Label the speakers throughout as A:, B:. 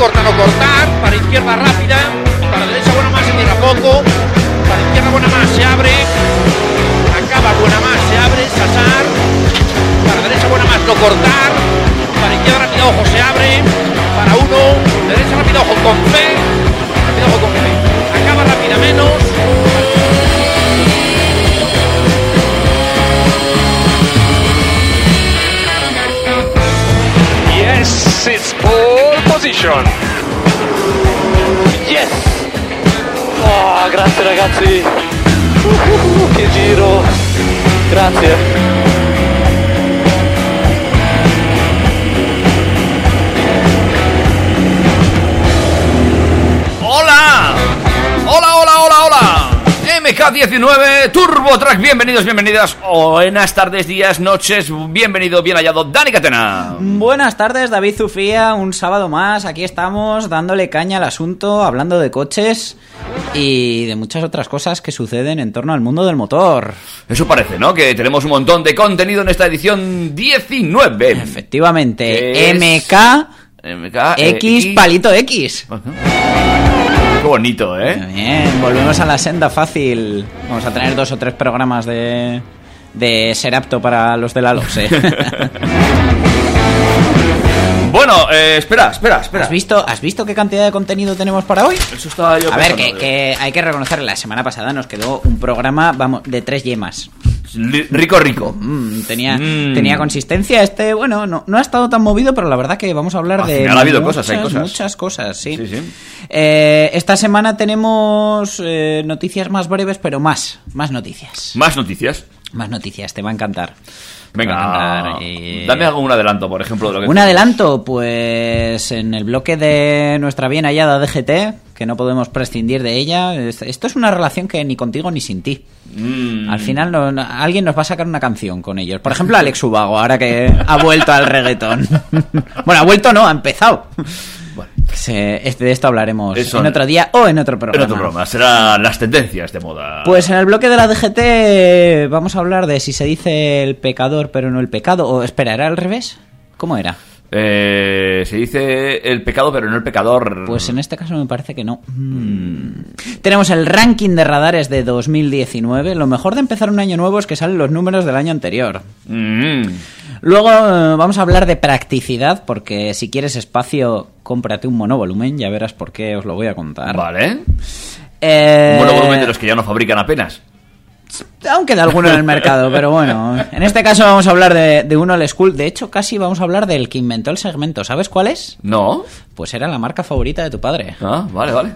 A: Corta, no cortar. Para izquierda rápida. Para derecha buena más, se cierra poco. Para izquierda buena más, se abre. Acaba buena más, se abre. Sasar. Para derecha buena más, no cortar. Para izquierda rápida, ojo, se abre. Para uno. Derecha rápida, ojo, con fe. Rápida, ojo, con fe. Acaba rápida menos.
B: Pole position.
C: Yes! Oh, grazie ragazzi! Uh, che giro! Grazie!
D: MK19 Turbo Track, bienvenidos, bienvenidas. Buenas tardes, días, noches, bienvenido, bien hallado, Dani Catena.
E: Buenas tardes, David Zufía, un sábado más, aquí estamos dándole caña al asunto, hablando de coches y de muchas otras cosas que suceden en torno al mundo del motor.
D: Eso parece, ¿no? Que tenemos un montón de contenido en esta edición 19.
E: Efectivamente,
D: Es-
E: MK
D: MK, eh,
E: X palito X.
D: Qué bonito, ¿eh?
E: Bien, volvemos a la senda fácil. Vamos a tener dos o tres programas de, de ser apto para los de la LOSE.
D: Bueno, eh, espera, espera, espera.
E: ¿Has visto, ¿Has visto qué cantidad de contenido tenemos para hoy?
D: Eso estaba yo
E: A ver,
D: pensando,
E: que, que hay que reconocer, la semana pasada nos quedó un programa, vamos, de tres yemas.
D: Rico, rico.
E: Mm, tenía,
D: Mm.
E: tenía consistencia. Este, bueno, no, no ha estado tan movido, pero la verdad que vamos a hablar
D: Al
E: de.
D: final ha habido
E: muchas,
D: cosas, hay cosas.
E: Muchas cosas, sí.
D: Sí, sí.
E: Eh, esta semana tenemos eh, noticias más breves, pero más. Más noticias.
D: Más noticias.
E: Más noticias, te va a encantar.
D: Venga,
E: eh.
D: dame algún adelanto, por ejemplo, de lo que...
E: Un adelanto, pues en el bloque de nuestra bien hallada DGT, que no podemos prescindir de ella. es- Esto es una relación que ni contigo ni sin ti.
D: Mm.
E: Al final no- no- alguien nos va a sacar una canción con ellos. Por ejemplo, Alex Ubago, ahora que ha vuelto al reggaetón. bueno, ha vuelto no, ha empezado.
D: Bueno.
E: Este- de esto hablaremos
D: Eso
E: en
D: en-
E: otro día o en otro
D: En
E: programa.
D: otro programa, serán las tendencias de moda.
E: Pues en el bloque de la DGT vamos a hablar de si se dice el pecador pero no el pecado. O espera, ¿era al revés? ¿Cómo era?
D: Eh, se dice el pecado, pero no el pecador.
E: Pues en este caso me parece que no. Mm. Tenemos el ranking de radares de 2019. Lo mejor de empezar un año nuevo es que salen los números del año anterior.
D: Mm.
E: Luego eh, vamos a hablar de practicidad, porque si quieres espacio, cómprate un monovolumen, ya verás por qué os lo voy a contar.
D: Vale.
E: Eh,
D: Un monovolumen de los que ya no fabrican apenas.
E: Aún queda alguno en el mercado, pero bueno. En este caso vamos a hablar de, de uno old school. De hecho, casi vamos a hablar del que inventó el segmento. ¿Sabes cuál es?
D: ¿No?
E: Pues era la marca favorita de tu padre.
D: Ah, vale, vale.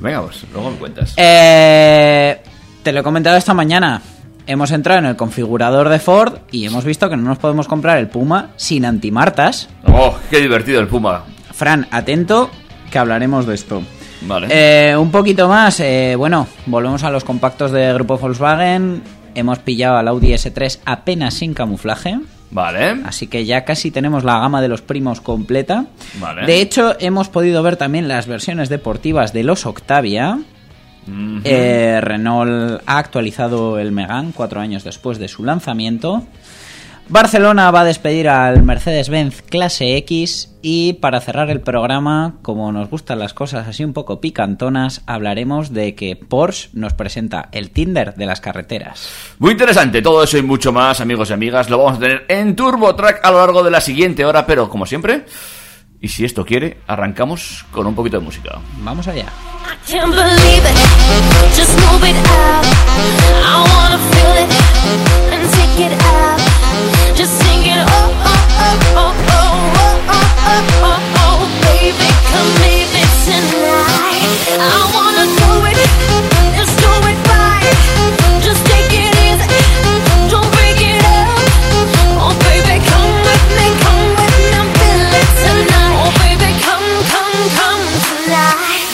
D: Venga, pues luego me cuentas.
E: Eh, te lo he comentado esta mañana. Hemos entrado en el configurador de Ford y hemos visto que no nos podemos comprar el Puma sin antimartas.
D: Oh, qué divertido el Puma.
E: Fran, atento, que hablaremos de esto.
D: Vale.
E: Eh, un poquito más, eh, bueno, volvemos a los compactos de grupo Volkswagen. Hemos pillado al Audi S3 apenas sin camuflaje.
D: Vale.
E: Así que ya casi tenemos la gama de los primos completa.
D: Vale.
E: De hecho, hemos podido ver también las versiones deportivas de los Octavia. Eh, Renault ha actualizado el Megane cuatro años después de su lanzamiento. Barcelona va a despedir al Mercedes-Benz Clase X y para cerrar el programa, como nos gustan las cosas así un poco picantonas, hablaremos de que Porsche nos presenta el Tinder de las carreteras.
D: Muy interesante, todo eso y mucho más, amigos y amigas, lo vamos a tener en Turbo Track a lo largo de la siguiente hora, pero como siempre, y si esto quiere, arrancamos con un poquito de música.
E: Vamos allá.
F: I wanna do it, do it right. come.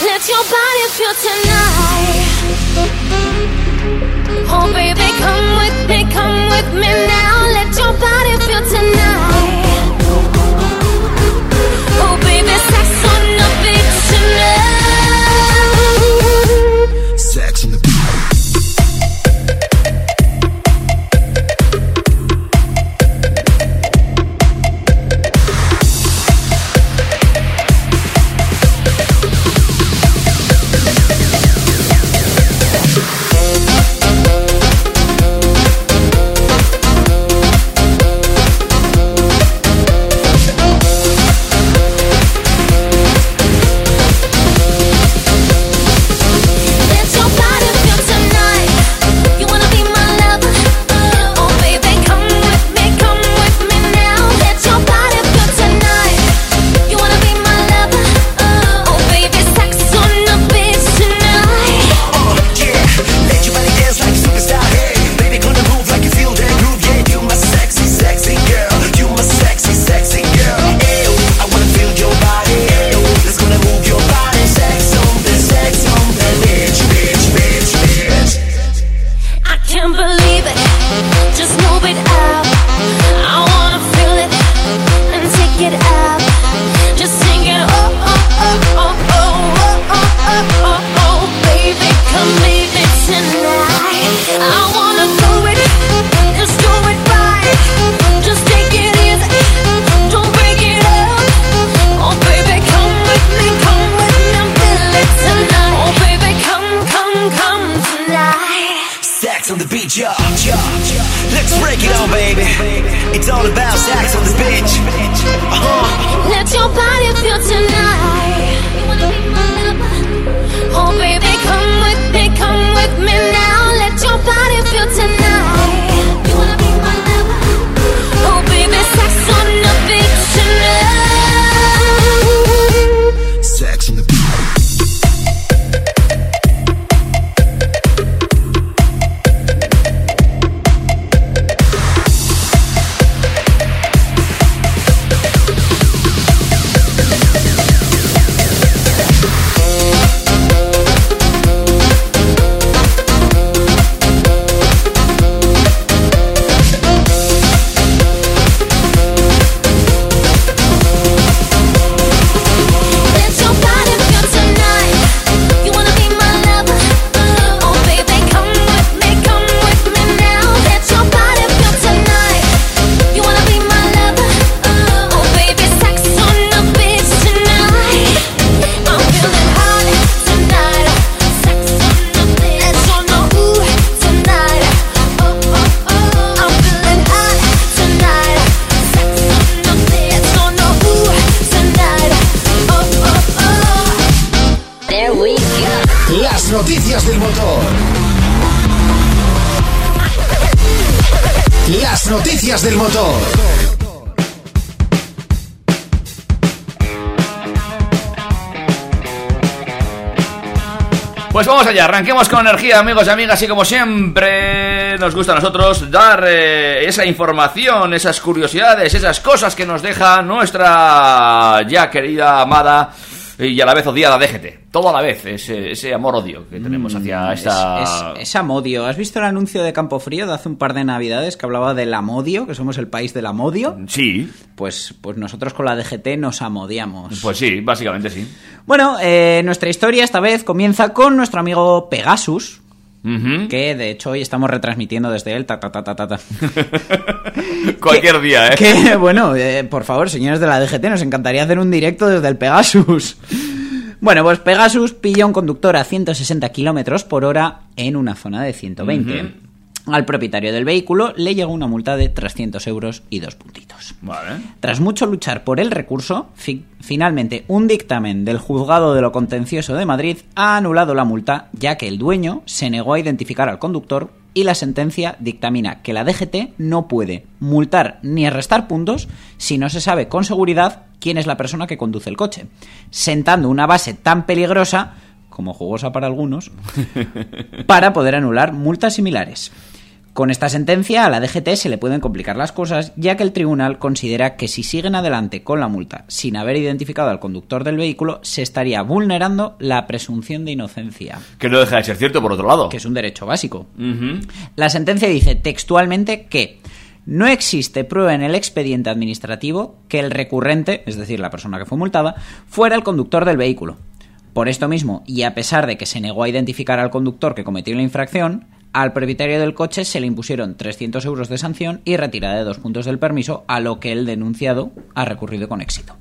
F: Let your body feel tonight. Oh baby, come with me, come with me now. Let your body feel tonight.
D: Arranquemos con energía, amigos y amigas, y como siempre nos gusta a nosotros dar eh, esa información, esas curiosidades, esas cosas que nos deja nuestra ya querida, amada y a la vez odiada DGT. Todo a la vez, ese, ese amor-odio que tenemos hacia esta...
E: Mm, Es, es amodio. ¿Has visto el anuncio de Campo Frío de hace un par de navidades que hablaba del amodio, que somos el país del amodio?
D: Sí,
E: Pues, pues nosotros con la DGT nos amodiamos.
D: pues sí, básicamente sí.
E: Bueno, eh, nuestra historia esta vez comienza con nuestro amigo Pegasus, Que de hecho hoy estamos retransmitiendo desde él. Ta, ta, ta, ta, ta, ta.
D: Cualquier día, ¿eh?
E: Que, bueno, eh, por favor, señores de la DGT, nos encantaría hacer un directo desde el Pegasus. Bueno, pues Pegasus pilla un conductor a 160 kilómetros por hora en una zona de 120. Al propietario del vehículo le llegó una multa de 300 euros y dos puntitos.
D: Vale.
E: Tras mucho luchar por el recurso, fi- finalmente un dictamen del Juzgado de lo Contencioso de Madrid ha anulado la multa, ya que el dueño se negó a identificar al conductor y la sentencia dictamina que la DGT no puede multar ni arrestar puntos si no se sabe con seguridad quién es la persona que conduce el coche, sentando una base tan peligrosa como jugosa para algunos, para poder anular multas similares. Con esta sentencia a la DGT se le pueden complicar las cosas, ya que el tribunal considera que si siguen adelante con la multa sin haber identificado al conductor del vehículo, se estaría vulnerando la presunción de inocencia,
D: Que no deja de ser cierto, por otro lado.
E: que es un derecho básico. La sentencia dice textualmente que no existe prueba en el expediente administrativo que el recurrente, es decir, la persona que fue multada, fuera el conductor del vehículo. Por esto mismo, y a pesar de que se negó a identificar al conductor que cometió la infracción, al propietario del coche se le impusieron 300 euros de sanción y retirada de dos puntos del permiso, a lo que el denunciado ha recurrido con éxito.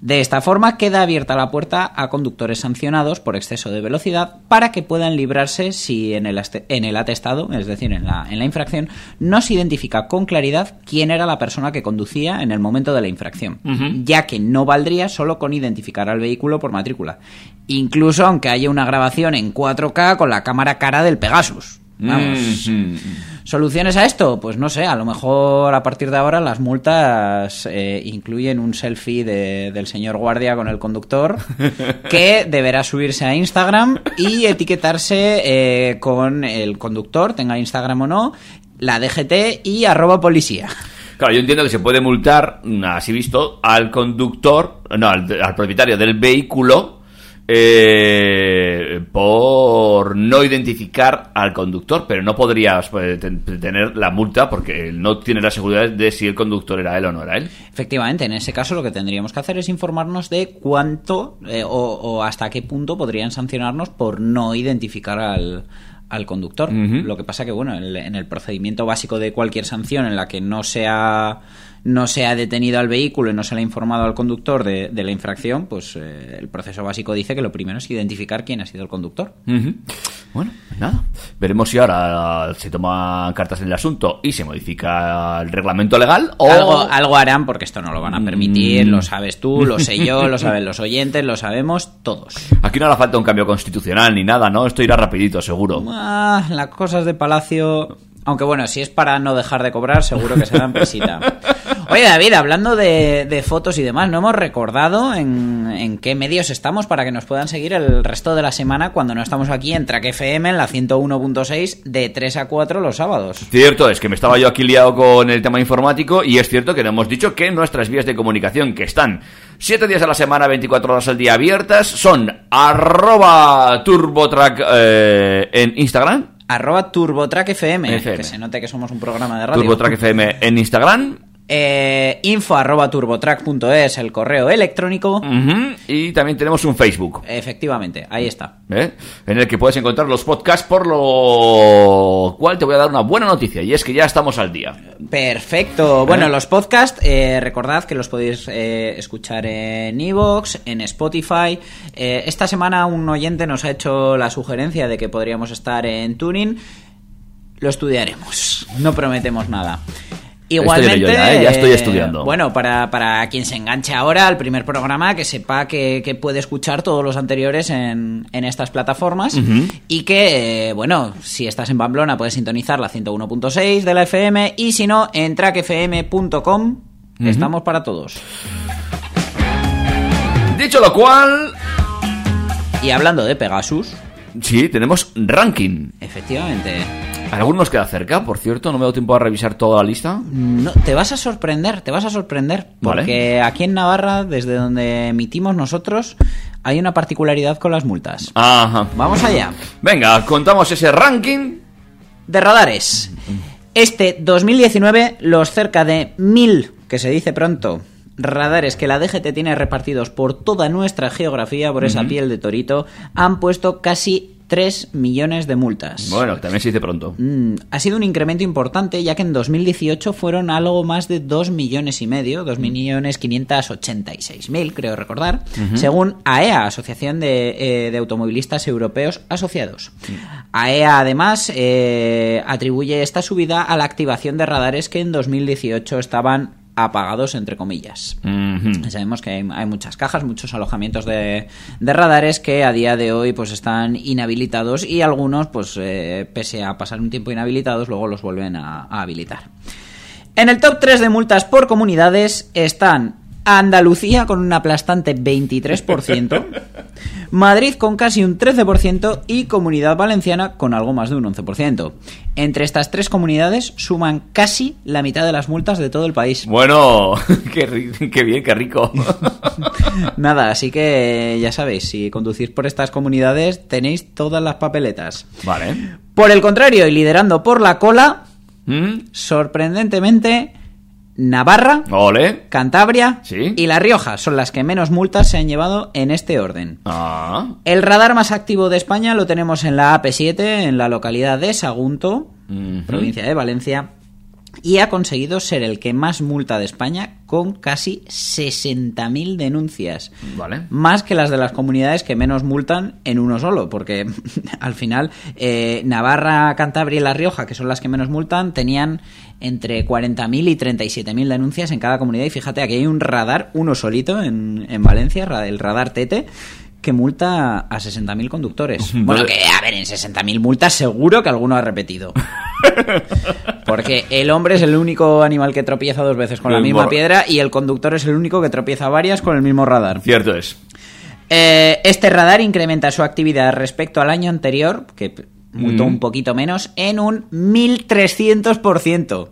E: De esta forma queda abierta la puerta a conductores sancionados por exceso de velocidad para que puedan librarse si en el, aste- en el atestado, es decir, en la, en la infracción, no se identifica con claridad quién era la persona que conducía en el momento de la infracción, ya que no valdría solo con identificar al vehículo por matrícula, incluso aunque haya una grabación en 4K con la cámara cara del Pegasus. Vamos.
D: Mhm.
E: ¿Soluciones a esto? Pues no sé, a lo mejor a partir de ahora las multas eh, incluyen un selfie de- del señor guardia con el conductor que deberá subirse a Instagram y etiquetarse eh, con el conductor, tenga Instagram o no, la DGT y arroba policía.
D: Claro, yo entiendo que se puede multar, mm, así visto, al conductor, no, al, al propietario del vehículo eh, por no identificar al conductor, pero no podrías pues, ten- tener la multa porque no tienes la seguridad de si el conductor era él o no era él.
E: Efectivamente, en ese caso lo que tendríamos que hacer es informarnos de cuánto eh, o, o hasta qué punto podrían sancionarnos por no identificar al, al conductor. Lo que pasa que, bueno, en el procedimiento básico de cualquier sanción en la que no sea no se ha detenido al vehículo y no se le ha informado al conductor de, de la infracción, pues eh, el proceso básico dice que lo primero es identificar quién ha sido el conductor.
D: Bueno, pues nada. Veremos si ahora se toman cartas en el asunto y se modifica el reglamento legal o...
E: Algo, algo harán porque esto no lo van a permitir,
D: Mm.
E: lo sabes tú, lo sé yo, lo saben los oyentes, lo sabemos todos.
D: Aquí no hará falta un cambio constitucional ni nada, ¿no? Esto irá rapidito, seguro.
E: Ah, las cosas de Palacio. Aunque bueno, si es para no dejar de cobrar, seguro que se dan presita. Oye, David, hablando de, de fotos y demás, no hemos recordado en, en qué medios estamos para que nos puedan seguir el resto de la semana cuando no estamos aquí en Track FM en la 101.6 de 3 a 4 los sábados.
D: Cierto, es que me estaba yo aquí liado con el tema informático y es cierto que no hemos dicho que nuestras vías de comunicación, que están 7 días a la semana, 24 horas al día abiertas, son arroba turbotrack eh, en Instagram,
E: Arroba TurboTrack FM, que se note que somos un programa de radio.
D: turbotrack FM en Instagram,
E: Eh, info arroba turbotrack.es, el correo electrónico.
D: y también tenemos un Facebook.
E: Efectivamente, ahí está.
D: ¿eh? en el que puedes encontrar los podcasts, por lo cual te voy a dar una buena noticia, y es que ya estamos al día.
E: Perfecto. Bueno,
D: ¿Eh?
E: los podcasts, eh, recordad que los podéis eh, escuchar en Evox, en Spotify. Esta semana un oyente nos ha hecho la sugerencia de que podríamos estar en Tuning. Lo estudiaremos. No prometemos nada. Igualmente,
D: yo ya, ¿eh? Ya estoy
E: eh,
D: estudiando.
E: bueno, para, para quien se enganche ahora al primer programa, que sepa que, que puede escuchar todos los anteriores en, en estas plataformas y que, eh, bueno, si estás en Pamplona puedes sintonizar la 101.6 de la FM y si no, en trackfm.com estamos para todos.
D: Dicho lo cual,
E: Y hablando de Pegasus,
D: sí, tenemos ranking.
E: efectivamente,
D: ¿Alguno nos queda cerca, por cierto? No me he dado tiempo a revisar toda la lista.
E: no, te vas a sorprender, te vas a sorprender,
D: Vale.
E: porque aquí en Navarra, desde donde emitimos nosotros, hay una particularidad con las multas.
D: Ajá.
E: Vamos allá.
D: Venga, contamos ese ranking.
E: de radares. Este 2019, los cerca de mil, que se dice pronto, radares que la DGT tiene repartidos por toda nuestra geografía, por esa piel de torito, han puesto casi 3 millones de multas.
D: Bueno, también se dice pronto.
E: Mm, ha sido un incremento importante ya que en 2018 fueron algo más de 2 millones y medio, 2 millones 586 mil, creo recordar, según AEA, Asociación de, eh, de Automovilistas Europeos Asociados. AEA además eh, atribuye esta subida a la activación de radares que en 2018 estaban apagados entre comillas. Sabemos que hay, hay muchas cajas, muchos alojamientos de, de radares que a día de hoy pues están inhabilitados y algunos, pues eh, pese a pasar un tiempo inhabilitados, luego los vuelven a, a habilitar. En el top 3 de multas por comunidades están Andalucía con un aplastante 23%, Madrid con casi un 13% y Comunidad Valenciana con algo más de un 11%. Entre estas tres comunidades suman casi la mitad de las multas de todo el país.
D: Bueno, qué, bien, qué rico.
E: Nada, así que ya sabéis, si conducís por estas comunidades tenéis todas las papeletas.
D: vale.
E: Por el contrario, y liderando por la cola,
D: ¿Mm?
E: sorprendentemente, Navarra,
D: Ole.
E: Cantabria
D: Sí.
E: y La Rioja son las que menos multas se han llevado en este orden.
D: Ah.
E: El radar más activo de España lo tenemos en la AP7, en la localidad de Sagunto, provincia de Valencia, y ha conseguido ser el que más multa de España con casi 60.000 denuncias.
D: Vale.
E: Más que las de las comunidades que menos multan en uno solo, porque al final eh, Navarra, Cantabria y La Rioja, que son las que menos multan, tenían entre 40.000 y 37.000 denuncias en cada comunidad. Y fíjate, aquí hay un radar, uno solito en, en Valencia, el radar Tete, que multa a 60.000 conductores. Bueno, que a ver, en 60.000 multas seguro que alguno ha repetido. Porque el hombre es el único animal que tropieza dos veces con la misma piedra y el conductor es el único que tropieza varias con el mismo radar.
D: Cierto es.
E: Eh, este radar incrementa su actividad respecto al año anterior, que multó
D: Mm.
E: un poquito menos, en un 1300%.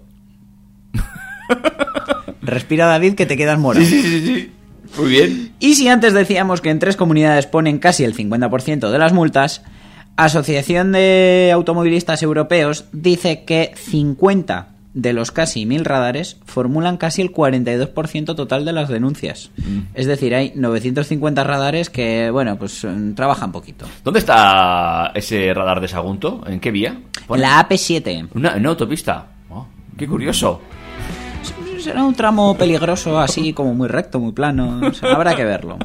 E: Respira David que te quedas.
D: Sí, sí, sí, sí. Muy bien.
E: Y si antes decíamos que en tres comunidades ponen casi el 50% de las multas, Asociación de Automovilistas Europeos dice que 50 de los casi 1000 radares formulan casi el 42% total de las denuncias. Es decir, hay 950 radares que, bueno, pues mm, trabajan poquito.
D: ¿Dónde está ese radar de Sagunto? ¿En qué vía? Pone-
E: La AP7.
D: Una, en una autopista. Oh, qué curioso.
E: Será un tramo peligroso, así como muy recto, muy plano. o sea, habrá que verlo.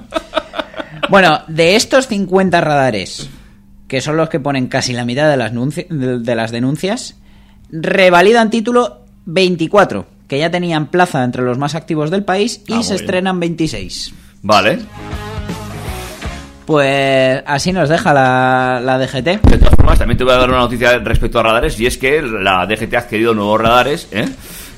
E: Bueno, de estos 50 radares, que son los que ponen casi la mitad de las, de las denuncias, revalidan título 24, que ya tenían plaza entre los más activos del país, y
D: Ah,
E: se estrenan 26.
D: Vale.
E: Pues así nos deja la, la DGT.
D: De todas formas, también te voy a dar una noticia respecto a radares y es que la DGT ha adquirido nuevos radares, ¿eh?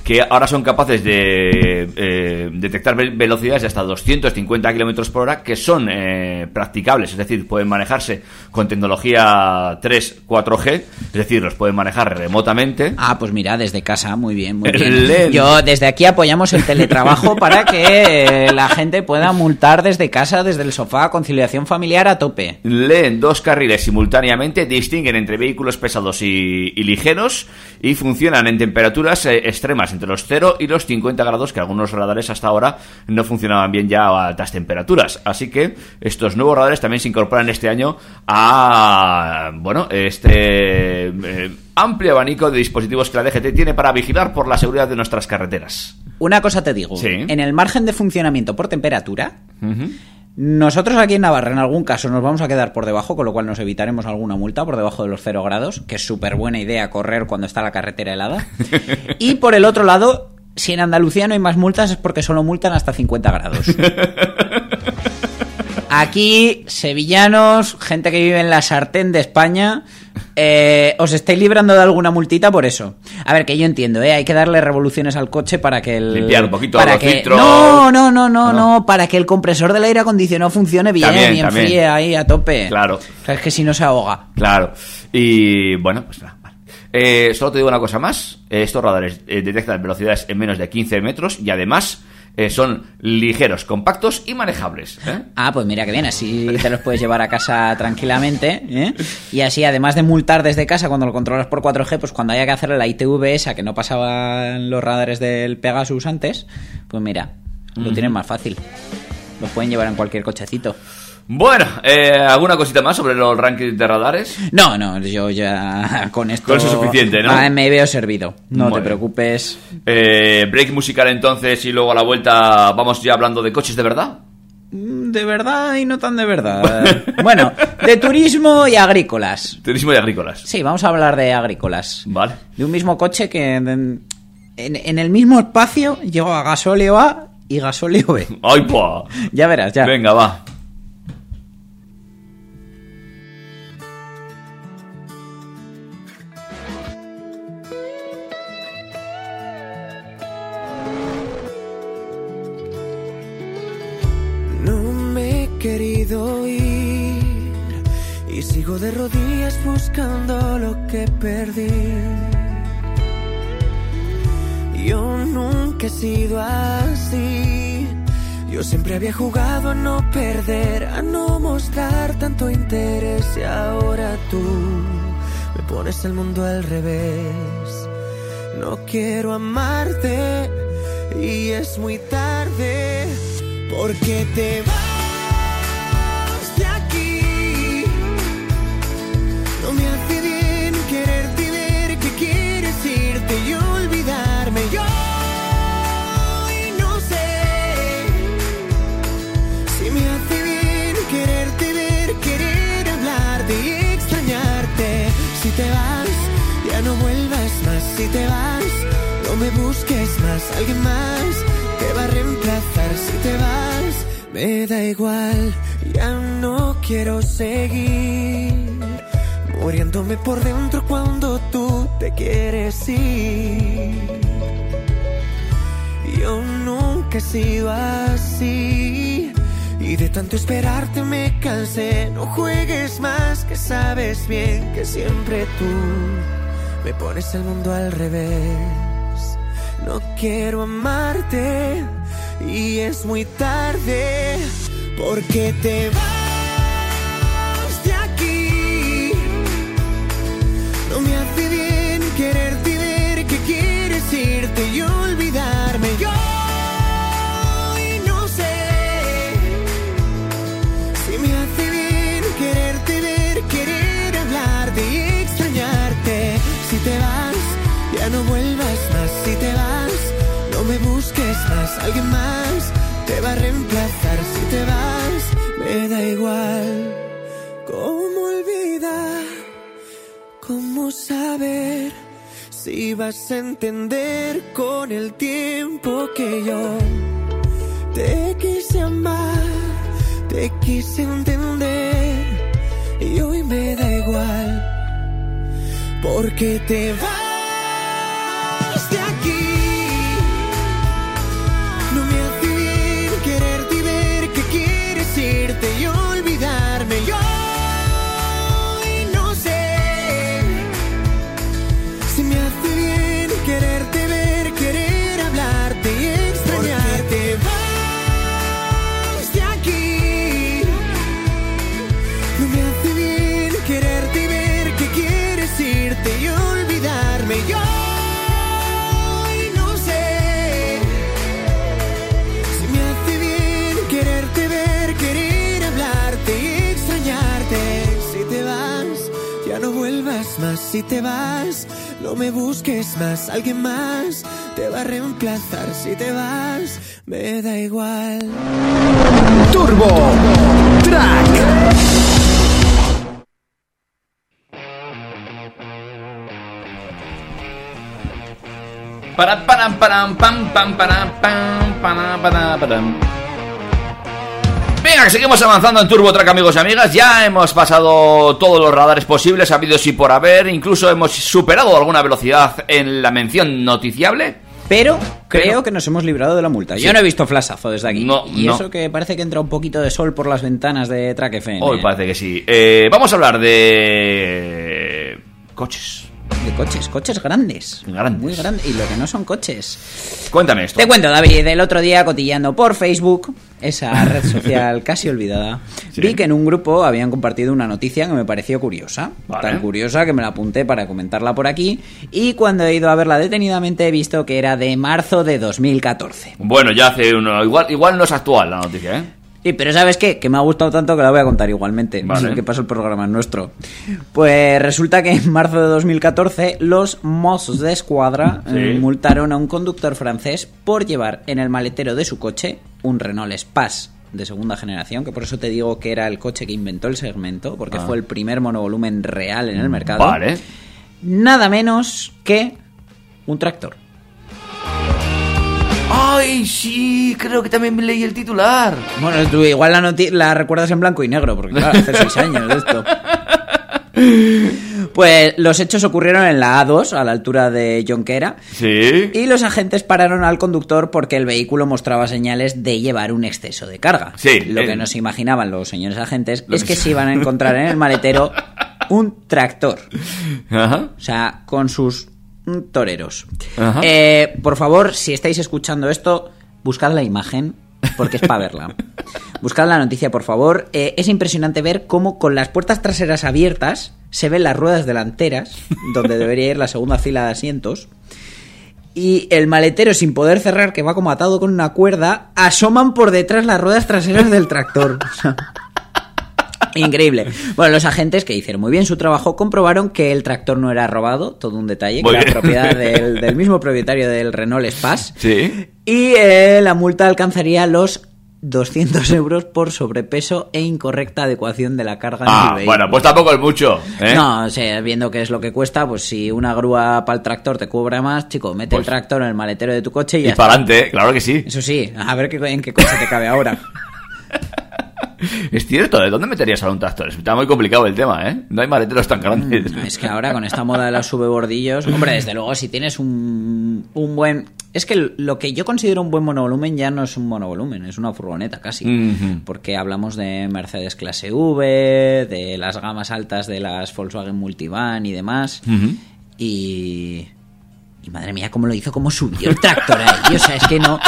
D: Que ahora son capaces de eh, detectar ve- velocidades de hasta 250 kilómetros por hora que son eh, practicables, es decir, pueden manejarse con tecnología 3, 4G, es decir, los pueden manejar remotamente.
E: Ah, pues mira, desde casa, muy bien, muy
D: Len.
E: bien. Yo desde aquí apoyamos el teletrabajo para que eh, la gente pueda multar desde casa, desde el sofá, conciliación familiar a tope.
D: Leen dos carriles simultáneamente, distinguen entre vehículos pesados y, y ligeros y funcionan en temperaturas eh, extremas, entre los 0 y los 50 grados, que algunos radares hasta ahora no funcionaban bien ya a altas temperaturas. Así que estos nuevos radares también se incorporan este año a, bueno, este eh, amplio abanico de dispositivos que la DGT tiene para vigilar por la seguridad de nuestras carreteras.
E: Una cosa te digo,
D: Sí.
E: en el margen de funcionamiento por temperatura, nosotros aquí en Navarra en algún caso nos vamos a quedar por debajo, con lo cual nos evitaremos alguna multa por debajo de los 0 grados, que es súper buena idea correr cuando está la carretera helada. y por el otro lado, si en Andalucía no hay más multas es porque solo multan hasta 50 grados. Aquí, sevillanos, gente que vive en la sartén de España, eh, os estáis librando de alguna multita por eso. A ver, que yo entiendo, ¿eh? hay que darle revoluciones al coche para que el...
D: Limpiar un poquito
E: para
D: los
E: que...
D: filtros.
E: No, no, no, no,
D: No.
E: no, para que el compresor del aire acondicionado funcione bien
D: También,
E: y
D: también.
E: enfríe ahí a tope.
D: Claro.
E: O sea, es que si no se ahoga.
D: Claro. Y bueno, pues nada. Eh, solo te digo una cosa más. Eh, estos radares eh, detectan velocidades en menos de 15 metros y además eh, son ligeros, compactos y manejables. ¿eh?
E: Ah, pues mira que bien, así te los puedes llevar a casa tranquilamente. ¿eh? Y así, además de multar desde casa cuando lo controlas por 4G, pues cuando haya que hacerle la ITV esa que no pasaban los radares del Pegasus antes, pues mira, lo tienen más fácil. Los pueden llevar en cualquier cochecito.
D: Bueno, eh, ¿alguna cosita más sobre los rankings de radares?
E: No, no, yo ya con esto.
D: Con eso es suficiente, ¿no?
E: Ah, me veo servido. No
D: Muy
E: te preocupes.
D: Eh, break musical entonces y luego a la vuelta vamos ya hablando de coches de verdad.
E: Mm, De verdad y no tan de verdad. bueno, de turismo y agrícolas.
D: Turismo y agrícolas.
E: Sí, vamos a hablar de agrícolas.
D: Vale.
E: De un mismo coche que en, en- en el mismo espacio lleva gasóleo A y gasóleo B.
D: ¡Ay, pa!
E: Ya verás, ya.
D: Venga, va.
G: Sigo de rodillas buscando lo que perdí. Yo nunca he sido así. Yo siempre había jugado a no perder, a no mostrar tanto interés y ahora tú me pones el mundo al revés. No quiero amarte y es muy tarde porque te vas no vuelvas más. Si te vas, no me busques más. Alguien más te va a reemplazar. Si te vas, me da igual. Ya no quiero seguir muriéndome por dentro cuando tú te quieres ir. Yo nunca he sido así. Y de tanto esperarte me cansé. No juegues más, que sabes bien que siempre tú me pones el mundo al revés. No quiero amarte y es muy tarde porque te vas ya no vuelvas más. Si te vas, no me busques más, alguien más te va a reemplazar si te vas. Me da igual. ¿Cómo olvidar? ¿Cómo saber si vas a entender con el tiempo que yo te quise amar, te quise entender y hoy me da igual? Porque te vas más. Si te vas, no me busques más. Alguien más te va a reemplazar. Si te vas, me da igual.
H: Turbo Track.
D: Para, para, para, pam, pam, para, pam, para, para, param. Venga, que seguimos avanzando en Turbo Track, amigos y amigas. Ya hemos pasado todos los radares posibles, habidos y por haber. Incluso hemos superado alguna velocidad en la mención noticiable.
E: Pero creo
D: Pero-
E: que nos hemos librado de la multa.
D: Sí.
E: Yo no he visto flashazo desde aquí.
D: No,
E: y
D: no.
E: eso que parece que entra un poquito de sol por las ventanas de Track FM.
D: Hoy parece que sí. Eh, vamos a hablar de coches.
E: De coches, coches grandes.
D: Grandes.
E: Muy grandes. Y lo que no son coches.
D: Cuéntame esto.
E: Te cuento, David, el otro día cotillando por Facebook, esa red social casi olvidada,
D: Sí.
E: vi que en un grupo habían compartido una noticia que me pareció curiosa.
D: Vale.
E: Tan curiosa que me la apunté para comentarla por aquí. Y cuando he ido a verla detenidamente he visto que era de marzo de 2014.
D: Bueno, ya hace uno. Igual, igual no es actual la noticia, ¿eh?
E: Sí, pero ¿sabes qué? Que me ha gustado tanto que la voy a contar igualmente.
D: Vale.
E: Que pasa el programa es nuestro. Pues resulta que en marzo de 2014 los Mossos de Escuadra
D: Sí.
E: eh, multaron a un conductor francés por llevar en el maletero de su coche un Renault Espace de segunda generación, que por eso te digo que era el coche que inventó el segmento, porque
D: Ah.
E: fue el primer monovolumen real en el mercado.
D: Vale.
E: Nada menos que un tractor.
D: Ay, sí, creo que también leí el titular.
E: Bueno, tú igual la, noti- la recuerdas en blanco y negro, porque claro, hace seis años de esto. Pues los hechos ocurrieron en la A2, a la altura de Jonquera,
D: Sí.
E: y los agentes pararon al conductor porque el vehículo mostraba señales de llevar un exceso de carga.
D: Sí,
E: Lo
D: eh,
E: que no se imaginaban los señores agentes
D: lo
E: es
D: que
E: que
D: se-
E: iban a encontrar en el maletero un tractor.
D: Ajá.
E: O sea, con sus toreros.
D: Ajá.
E: Eh, por favor, si estáis escuchando esto, buscad la imagen, porque es para verla. Buscad la noticia, por favor. Eh, es impresionante ver cómo con las puertas traseras abiertas se ven las ruedas delanteras, donde debería ir la segunda fila de asientos. Y el maletero, sin poder cerrar, que va como atado con una cuerda, asoman por detrás las ruedas traseras del tractor. Increíble. Bueno, los agentes que hicieron muy bien su trabajo comprobaron que el tractor no era robado, todo un detalle, que
D: Muy
E: era
D: bien.
E: propiedad del, del mismo propietario del Renault Espace.
D: Sí.
E: Y eh, la multa alcanzaría los 200 euros por sobrepeso e incorrecta adecuación de la carga en el
D: Ah,
E: vehículo.
D: bueno, pues tampoco es mucho. ¿eh?
E: No, o sea, viendo qué es lo que cuesta, pues si una grúa para el tractor te cobra más, chico, mete el
D: Pues-
E: tractor en el maletero de tu coche y,
D: Y
E: ya
D: para adelante, claro que sí.
E: Eso sí, a ver qué, en qué coche te cabe ahora.
D: Es cierto, ¿de dónde meterías a un tractor? Está muy complicado el tema, ¿eh? No hay maleteros tan grandes.
E: Mm, Es que ahora con esta moda de los subebordillos, hombre, desde luego si tienes un, un buen... Es que lo que yo considero un buen monovolumen ya no es un monovolumen, es una furgoneta casi. Porque hablamos de Mercedes clase V, de las gamas altas de las Volkswagen Multivan y demás. Y... Y madre mía, cómo lo hizo, cómo subió el tractor ahí. O sea, es que no...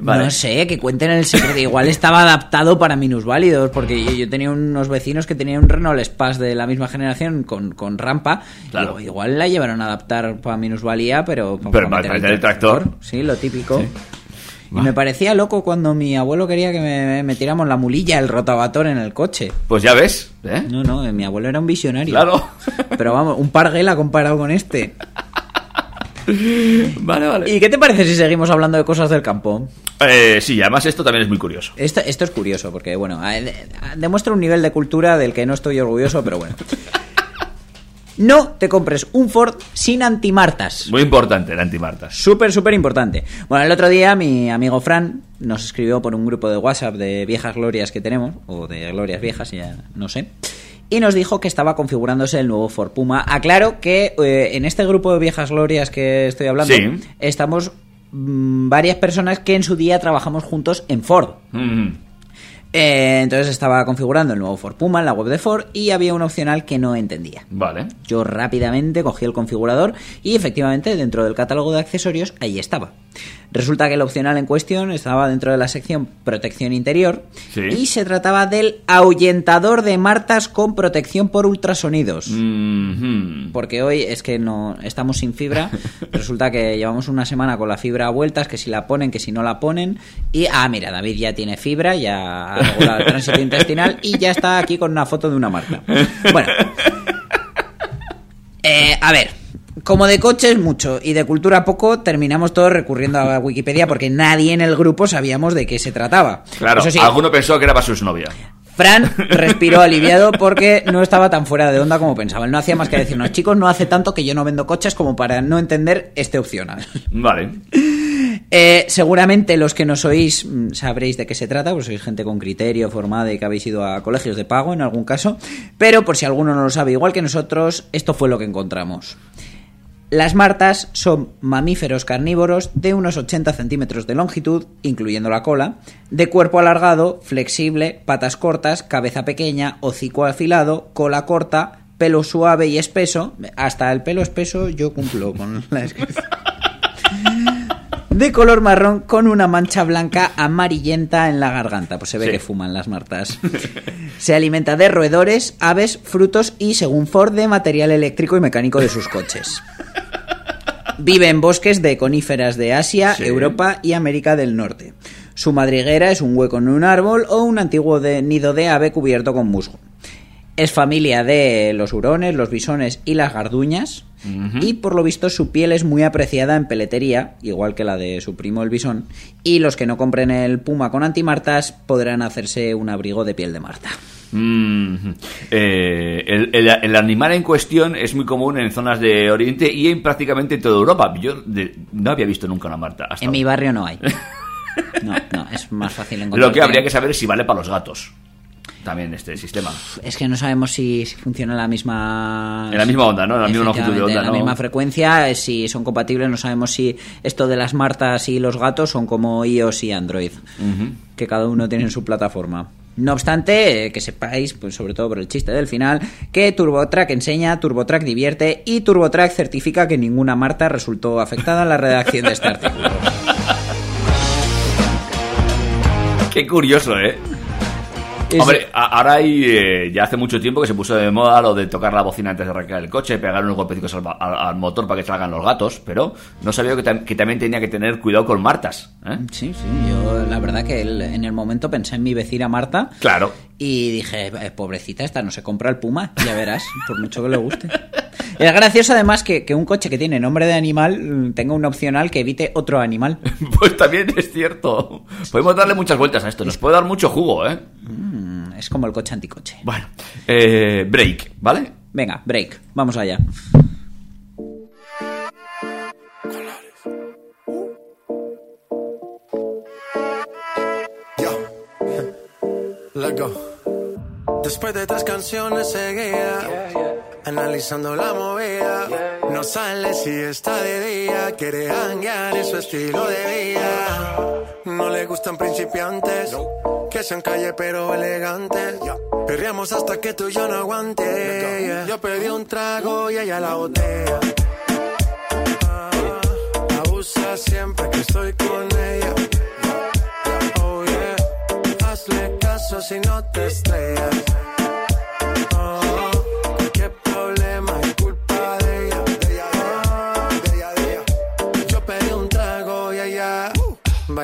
D: Vale.
E: No sé, que cuenten el secreto. Igual estaba adaptado para minusválidos, porque yo, yo tenía unos vecinos que tenían un Renault Espace de la misma generación con, con rampa.
D: Claro.
E: Digo, igual la llevaron a adaptar para minusvalía, pero...
D: Pero para meter el tractor.
E: Sí, lo típico.
D: Sí.
E: Y me parecía loco cuando mi abuelo quería que me metiéramos la mulilla, el rotavator en el coche.
D: Pues ya ves, ¿eh?
E: No, no, mi abuelo era un visionario.
D: Claro.
E: Pero vamos, un parguela comparado con este.
D: Vale, vale.
E: ¿Y qué te parece si seguimos hablando de cosas del campo?
D: Eh, sí, además esto también es muy curioso.
E: Esto, esto es curioso, porque, bueno, eh, de- demuestra un nivel de cultura del que no estoy orgulloso, pero bueno. No te compres un Ford sin antimartas.
D: Muy importante el antimartas.
E: Súper, súper importante. Bueno, el otro día mi amigo Fran nos escribió por un grupo de WhatsApp de viejas glorias que tenemos, o de glorias viejas, ya no sé, y nos dijo que estaba configurándose el nuevo Ford Puma. Aclaro que eh, en este grupo de viejas glorias que estoy hablando,
D: Sí.
E: estamos mm, varias personas que en su día trabajamos juntos en Ford.
D: Mm,
E: Eh, entonces estaba configurando el nuevo Ford Puma en la web de Ford y había un opcional que no entendía.
D: Vale.
E: Yo rápidamente cogí el configurador y efectivamente dentro del catálogo de accesorios ahí estaba. Resulta que el opcional en cuestión estaba dentro de la sección protección interior
D: Sí.
E: y se trataba del ahuyentador de martas con protección por ultrasonidos.
D: Mhm.
E: Porque hoy es que no estamos sin fibra. Resulta que llevamos una semana con la fibra a vueltas, que si la ponen, que si no la ponen. Y ah, mira, David ya tiene fibra, ya ha regulado el tránsito intestinal y ya está aquí con una foto de una marca. Bueno. Eh, a ver, como de coches mucho y de cultura poco, terminamos todos recurriendo a Wikipedia porque nadie en el grupo sabíamos de qué se trataba.
D: Claro,
E: Eso sí,
D: alguno pensó que era para su novia.
E: Fran respiró aliviado porque no estaba tan fuera de onda como pensaba. Él no hacía más que decirnos, chicos, no hace tanto que yo no vendo coches como para no entender este opcional.
D: Vale.
E: Eh, seguramente los que nos oís mm, sabréis de qué se trata, pues sois gente con criterio, formada y que habéis ido a colegios de pago en algún caso. Pero por si alguno no lo sabe, igual que nosotros, esto fue lo que encontramos. Las martas son mamíferos carnívoros de unos 80 centímetros de longitud, incluyendo la cola, de cuerpo alargado, flexible, patas cortas, cabeza pequeña, hocico afilado, cola corta, pelo suave y espeso. Hasta el pelo espeso yo cumplo con la descripción. De color marrón con una mancha blanca amarillenta en la garganta. Pues se ve
D: Sí.
E: que fuman las martas. Se alimenta de roedores, aves, frutos y, según Ford, de material eléctrico y mecánico de sus coches. Vive en bosques de coníferas de Asia,
D: Sí.
E: Europa y América del Norte. Su madriguera es un hueco en un árbol o un antiguo de- nido de ave cubierto con musgo. Es familia de los hurones, los bisones y las garduñas. Y por lo visto su piel es muy apreciada en peletería, igual que la de su primo el bisón. Y los que no compren el puma con antimartas podrán hacerse un abrigo de piel de marta.
D: Eh, el, el- el animal en cuestión es muy común en zonas de Oriente y en prácticamente toda Europa. Yo de- no había visto nunca una marta. Hasta
E: En mi barrio no hay. No, no, es más fácil encontrar.
D: Lo que habría que saber es si vale para los gatos. También este sistema.
E: Es que no sabemos si, si funciona en la misma...
D: En la misma onda, ¿no? En la misma longitud de onda,
E: En la
D: ¿no?
E: misma frecuencia, eh, si son compatibles, no sabemos si esto de las martas y los gatos son como iOS y Android, que cada uno tiene su plataforma. No obstante, eh, que sepáis, pues sobre todo por el chiste del final, que TurboTrack enseña, TurboTrack divierte y TurboTrack certifica que ninguna Marta resultó afectada en la redacción de este artículo.
D: Qué curioso, ¿eh?
E: Es-
D: Hombre, ahora hay, eh, ya hace mucho tiempo que se puso de moda lo de tocar la bocina antes de arrancar el coche, pegar unos golpecitos al, al- al motor para que salgan los gatos, pero no sabía que, tam- que también tenía que tener cuidado con martas. ¿eh?
E: Sí, sí, yo la verdad que el- en el momento pensé en mi vecina Marta
D: Claro.
E: y dije, "Eh, pobrecita esta, no se compra el Puma, ya verás, por mucho que le guste. Es gracioso además que, que un coche que tiene nombre de animal tenga un opcional que evite otro animal.
D: Pues también es cierto. Podemos darle muchas vueltas a esto, nos puede dar mucho jugo, ¿eh?
E: Mm, Es como el coche anticoche.
D: Bueno, eh, break, ¿vale?
E: Venga, break, vamos allá.
I: Let's go. Después de tres canciones seguía analizando la movida. No sale si está de día, quiere hanguear en su estilo de vida. No le gustan principiantes, que sean calle pero elegantes. Perreamos hasta que tú y yo no aguante. Yo pedí un trago y ella la botella. Ah, Abusa siempre que estoy con ella. Oh yeah, hazle caso si no te estrellas.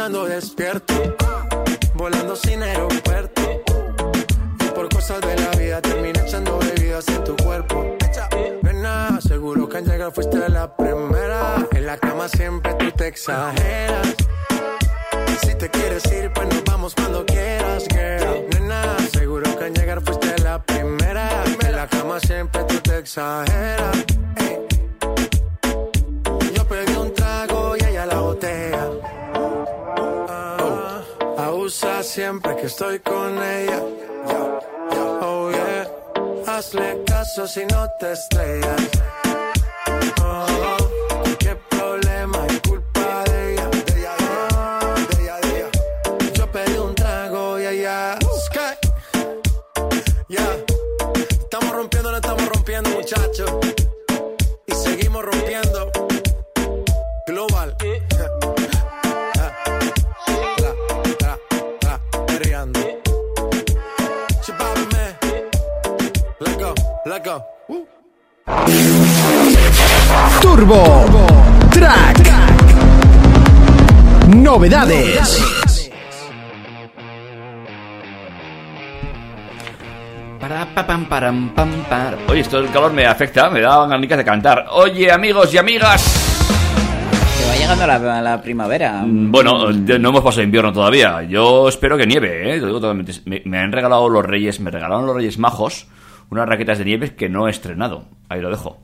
I: soñando despierto, Woo.
H: Turbo Track. Novedades.
D: Pam, par. Oye, esto del calor me afecta, me da ganas de cantar. Oye, amigos y amigas.
E: Que va llegando la, la primavera.
D: Mm, Bueno, no hemos pasado invierno todavía. Yo espero que nieve, ¿eh? Lo digo totalmente. Me, me han regalado los reyes, me regalaron los reyes majos unas raquetas de nieve que no he estrenado. Ahí lo dejo.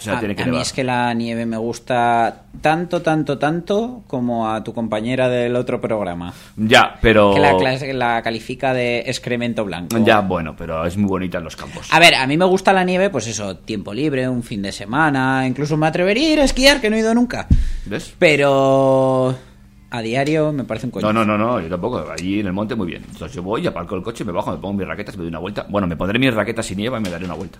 D: O sea,
E: a,
D: tiene que
E: a mí es que la nieve me gusta tanto, tanto, tanto como a tu compañera del otro programa.
D: Ya, pero...
E: Que la califica de excremento blanco.
D: Ya, bueno, pero es muy bonita en los campos.
E: A ver, a mí me gusta la nieve, pues eso, tiempo libre, un fin de semana, incluso me atrevería a ir a esquiar, que no he ido nunca.
D: ¿Ves?
E: Pero a diario me parece un coño.
D: No, no, no, no, yo tampoco. Allí en el monte muy bien. Entonces yo voy, aparco el coche, me bajo, me pongo mis raquetas, me doy una vuelta. Bueno, me pondré mis raquetas sin nieva y me daré una vuelta.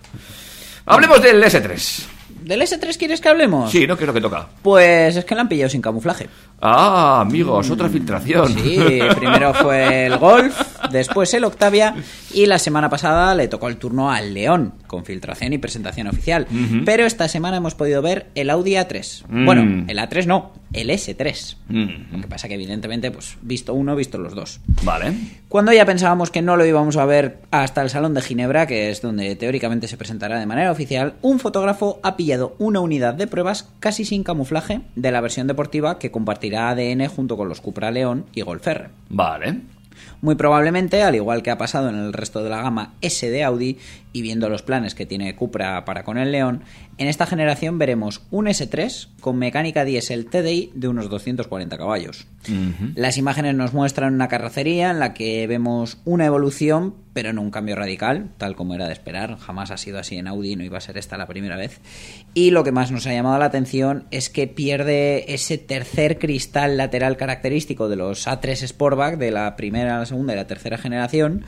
D: Hablemos del S3.
E: ¿Del S3 quieres que hablemos?
D: Sí, ¿no? ¿Qué es lo que toca?
E: Pues es que la han pillado sin camuflaje.
D: Ah, amigos, otra filtración.
E: Sí, primero fue el Golf, después el Octavia y la semana pasada le tocó el turno al León, con filtración y presentación oficial. Pero esta semana hemos podido ver el Audi A3.
D: Mm.
E: Bueno, el A3 no, el S3.
D: Mm,
E: Lo que pasa que evidentemente, pues visto uno, visto los dos.
D: Vale.
E: Cuando ya pensábamos que no lo íbamos a ver hasta el Salón de Ginebra, que es donde teóricamente se presentará de manera oficial, un fotógrafo ha pillado una unidad de pruebas casi sin camuflaje de la versión deportiva que compartirá ADN junto con los Cupra León y Golf R.
D: Vale.
E: Muy probablemente, al igual que ha pasado en el resto de la gama S de Audi, y viendo los planes que tiene Cupra para con el León, en esta generación veremos un S3 con mecánica diésel TDI de unos 240 caballos. Las imágenes nos muestran una carrocería en la que vemos una evolución, pero no un cambio radical, tal como era de esperar. Jamás ha sido así en Audi, no iba a ser esta la primera vez. Y lo que más nos ha llamado la atención es que pierde ese tercer cristal lateral característico de los A3 Sportback de la primera, segunda y la tercera generación,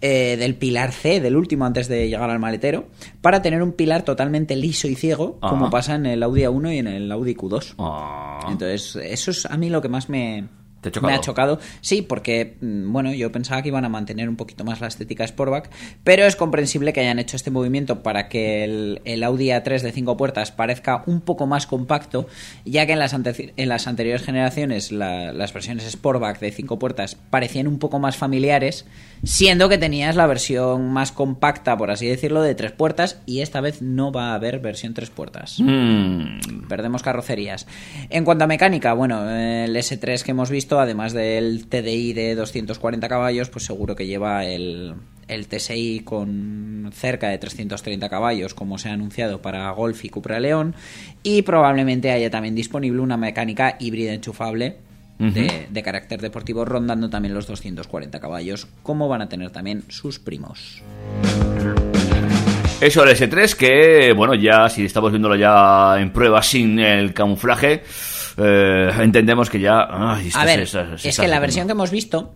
E: eh, del pilar C, del último antes de llegar al maletero, para tener un pilar totalmente liso y ciego, como pasa en el Audi A1 y en el Audi Q2.
D: Ah.
E: Entonces, eso es a mí lo que más me,
D: ¿Te ha chocado?
E: Me ha chocado. Sí, porque, mm, bueno, yo pensaba que iban a mantener un poquito más la estética Sportback, pero es comprensible que hayan hecho este movimiento para que el, el Audi A3 de 5 puertas parezca un poco más compacto, ya que en las, ante- en las anteriores generaciones la- las versiones Sportback de 5 puertas parecían un poco más familiares, siendo que tenías la versión más compacta, por así decirlo, de 3 puertas, y esta vez no va a haber versión 3 puertas
D: Mm,
E: perdemos carrocerías. En cuanto a mecánica, bueno, el S3 que hemos visto, además del TDI de 240 caballos, pues seguro que lleva el, el TSI con cerca de 330 caballos, como se ha anunciado para Golf y Cupra León, y probablemente haya también disponible una mecánica híbrida enchufable. De, de carácter deportivo rondando también los 240 caballos como van a tener también sus primos
D: Eso el S3 que, bueno, ya si estamos viéndolo ya en prueba sin el camuflaje, eh, entendemos que ya... ay, esto
E: A ver, es
D: está
E: que la versión que hemos visto,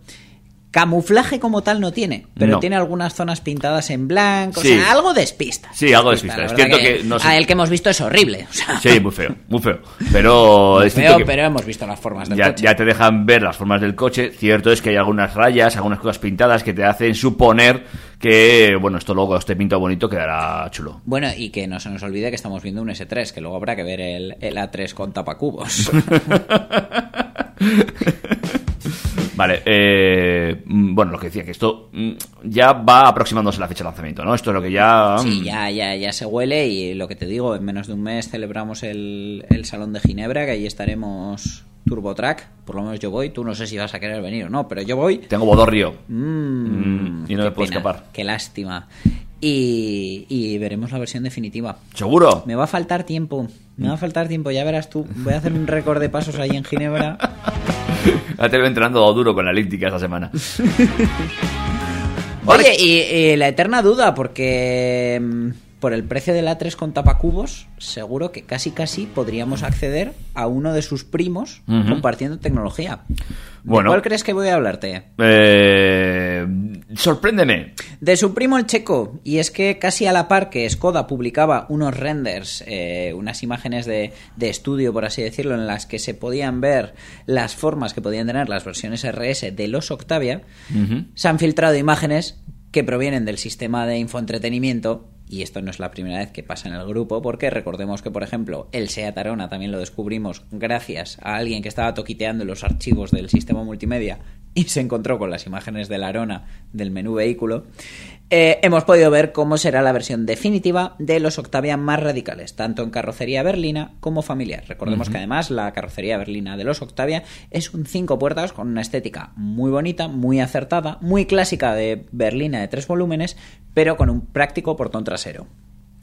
E: camuflaje como tal no tiene, pero
D: No.
E: tiene algunas zonas pintadas en blanco,
D: Sí.
E: o sea, algo despista.
D: Sí, algo despista. Es cierto que no sé-
E: ah, el que hemos visto es horrible, o sea,
D: Sí, muy feo, muy feo. Pero es
E: feo,
D: que
E: pero hemos visto las formas del
D: ya,
E: coche.
D: ya te dejan ver las formas del coche. Cierto es que hay algunas rayas, algunas cosas pintadas que te hacen suponer que, bueno, esto luego esté pintado bonito quedará chulo.
E: Bueno, y que no se nos olvide que estamos viendo un S3, que luego habrá que ver el, el A3 con tapacubos.
D: Vale, eh, mm, bueno, lo que decía, que esto mm, ya va aproximándose la fecha de lanzamiento, ¿no? Esto es lo que ya...
E: Sí,
D: mm,
E: ya, ya, ya se huele y lo que te digo, en menos de un mes celebramos el, el Salón de Ginebra, que ahí estaremos TurboTrack, por lo menos yo voy, tú no sé si vas a querer venir o no, pero yo voy.
D: Tengo bodorrio.
E: Mm,
D: Mm, y no me puedo
E: pena,
D: escapar.
E: Qué lástima. Y, y veremos la versión definitiva.
D: ¿Seguro?
E: Me va a faltar tiempo, me va a faltar tiempo, ya verás tú. Voy a hacer un récord de pasos ahí en Ginebra.
D: Ya te veo entrenando duro con la elíptica esta semana.
E: Oye, y, y la eterna duda, porque mm, por el precio del A3 con tapacubos, seguro que casi casi podríamos acceder a uno de sus primos compartiendo tecnología. ¿De
D: Bueno.
E: cuál crees que voy a hablarte?
D: Eh, sorpréndeme.
E: De su primo el checo, y es que casi a la par que Skoda publicaba unos renders, eh, unas imágenes de, de estudio, por así decirlo, en las que se podían ver las formas que podían tener las versiones RS de los Octavia, se han filtrado imágenes que provienen del sistema de infoentretenimiento y esto no es la primera vez que pasa en el grupo porque recordemos que por ejemplo el Seat Arona también lo descubrimos gracias a alguien que estaba toquiteando los archivos del sistema multimedia y se encontró con las imágenes del Arona del menú vehículo Eh, hemos podido ver cómo será la versión definitiva de los Octavia más radicales tanto en carrocería berlina como familiar recordemos que además la carrocería berlina de los Octavia es un 5 puertas con una estética muy bonita, muy acertada, muy clásica de berlina de tres volúmenes, pero con un práctico portón trasero.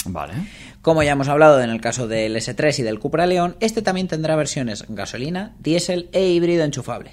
D: Vale.
E: Como ya hemos hablado en el caso del S3 y del Cupra León, este también tendrá versiones gasolina, diésel e híbrido enchufable.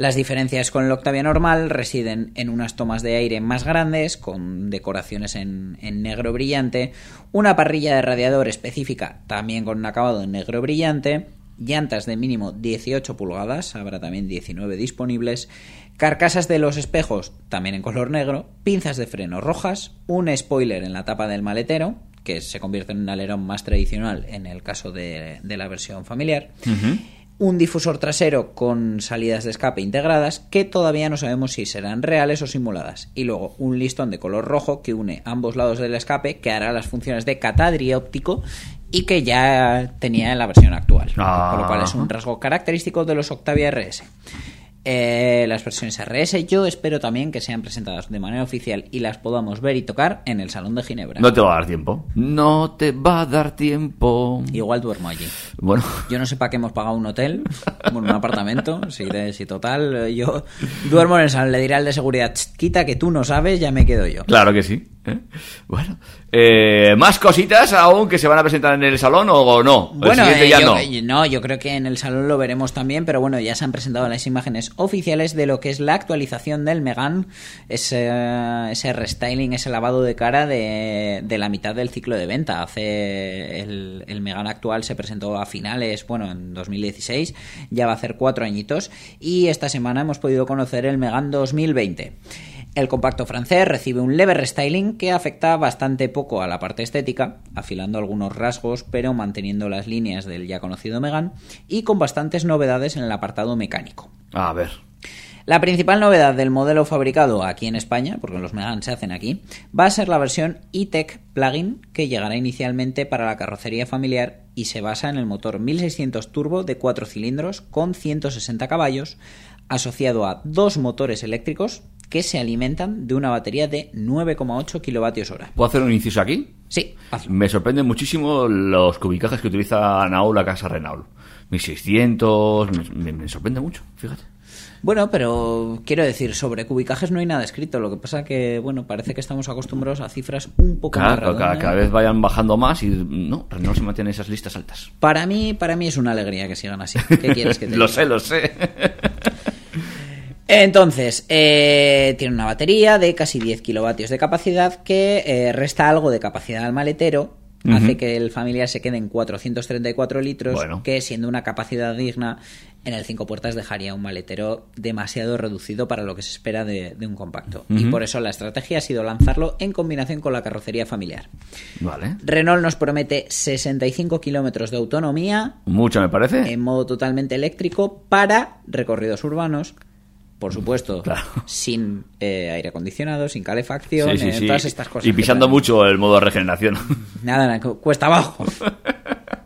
E: Las diferencias con el Octavia normal residen en unas tomas de aire más grandes, con decoraciones en, negro brillante, una parrilla de radiador específica también con un acabado en negro brillante, llantas de mínimo 18 pulgadas, habrá también 19 disponibles, carcasas de los espejos también en color negro, pinzas de freno rojas, un spoiler en la tapa del maletero, que se convierte en un alerón más tradicional en el caso de la versión familiar, un difusor trasero con salidas de escape integradas que todavía no sabemos si serán reales o simuladas. Y luego un listón de color rojo que une ambos lados del escape que hará las funciones de catadri óptico y que ya tenía en la versión actual.
D: Ah.
E: Con lo cual es un rasgo característico de los Octavia RS. Eh, las versiones RS yo espero también que sean presentadas de manera oficial y las podamos ver y tocar en el Salón de Ginebra.
D: No te va a dar tiempo. No te va a dar tiempo.
E: Igual duermo allí.
D: Bueno,
E: Yo no sé para qué hemos pagado un hotel, bueno, un apartamento, si, de- si total, eh, yo duermo en el salón, le diré al de seguridad, "Ch, quita que tú no sabes, ya me quedo yo.
D: claro que sí. ¿Eh? Bueno, eh, más cositas aún que se van a presentar en el salón o no.
E: Bueno, eh,
D: ya
E: yo,
D: no.
E: no, yo creo que en el salón lo veremos también, pero bueno, ya se han presentado las imágenes oficiales de lo que es la actualización del Megan, ese, ese restyling, ese lavado de cara de, de la mitad del ciclo de venta. Hace el, el Megan actual se presentó a finales, bueno, en 2016, ya va a hacer cuatro añitos, y esta semana hemos podido conocer el Megan 2020. El compacto francés recibe un leve restyling que afecta bastante poco a la parte estética, afilando algunos rasgos pero manteniendo las líneas del ya conocido Megan y con bastantes novedades en el apartado mecánico.
D: A ver.
E: La principal novedad del modelo fabricado aquí en España, porque los Megane se hacen aquí, va a ser la versión E-Tech Plug-in que llegará inicialmente para la carrocería familiar y se basa en el motor 1600 turbo de 4 cilindros con 160 caballos, asociado a dos motores eléctricos que se alimentan de una batería de 9,8 kilovatios hora.
D: ¿Puedo hacer un inciso aquí?
E: Sí, hazlo.
D: Me sorprenden muchísimo los cubicajes que utiliza Naul, la casa Renault. 1600, me, me- sorprende mucho, fíjate.
E: Bueno, pero quiero decir, sobre cubicajes no hay nada escrito. Lo que pasa que, bueno, parece que estamos acostumbrados a cifras un poco más
D: Claro, cada,
E: redondas.
D: cada vez vayan bajando más y no, Renault se mantiene en esas listas altas.
E: Para mí, para mí es una alegría que sigan así. ¿Qué quieres que te
D: lo sé, lo sé.
E: Entonces, eh, tiene una batería de casi 10 kilovatios de capacidad que eh, resta algo de capacidad al maletero. Hace que el familiar se quede en 434 litros,
D: Bueno.
E: que siendo una capacidad digna, en el 5 puertas dejaría un maletero demasiado reducido para lo que se espera de, de un compacto. Y por eso la estrategia ha sido lanzarlo en combinación con la carrocería familiar.
D: Vale.
E: Renault nos promete 65 kilómetros de autonomía
D: Mucho me parece.
E: en modo totalmente eléctrico para recorridos urbanos. Por supuesto,
D: Claro.
E: sin eh, aire acondicionado, sin calefacción,
D: Sí, sí,
E: eh,
D: sí.
E: todas estas cosas.
D: Y pisando mucho el modo de regeneración.
E: Nada, nada, cu- cuesta abajo.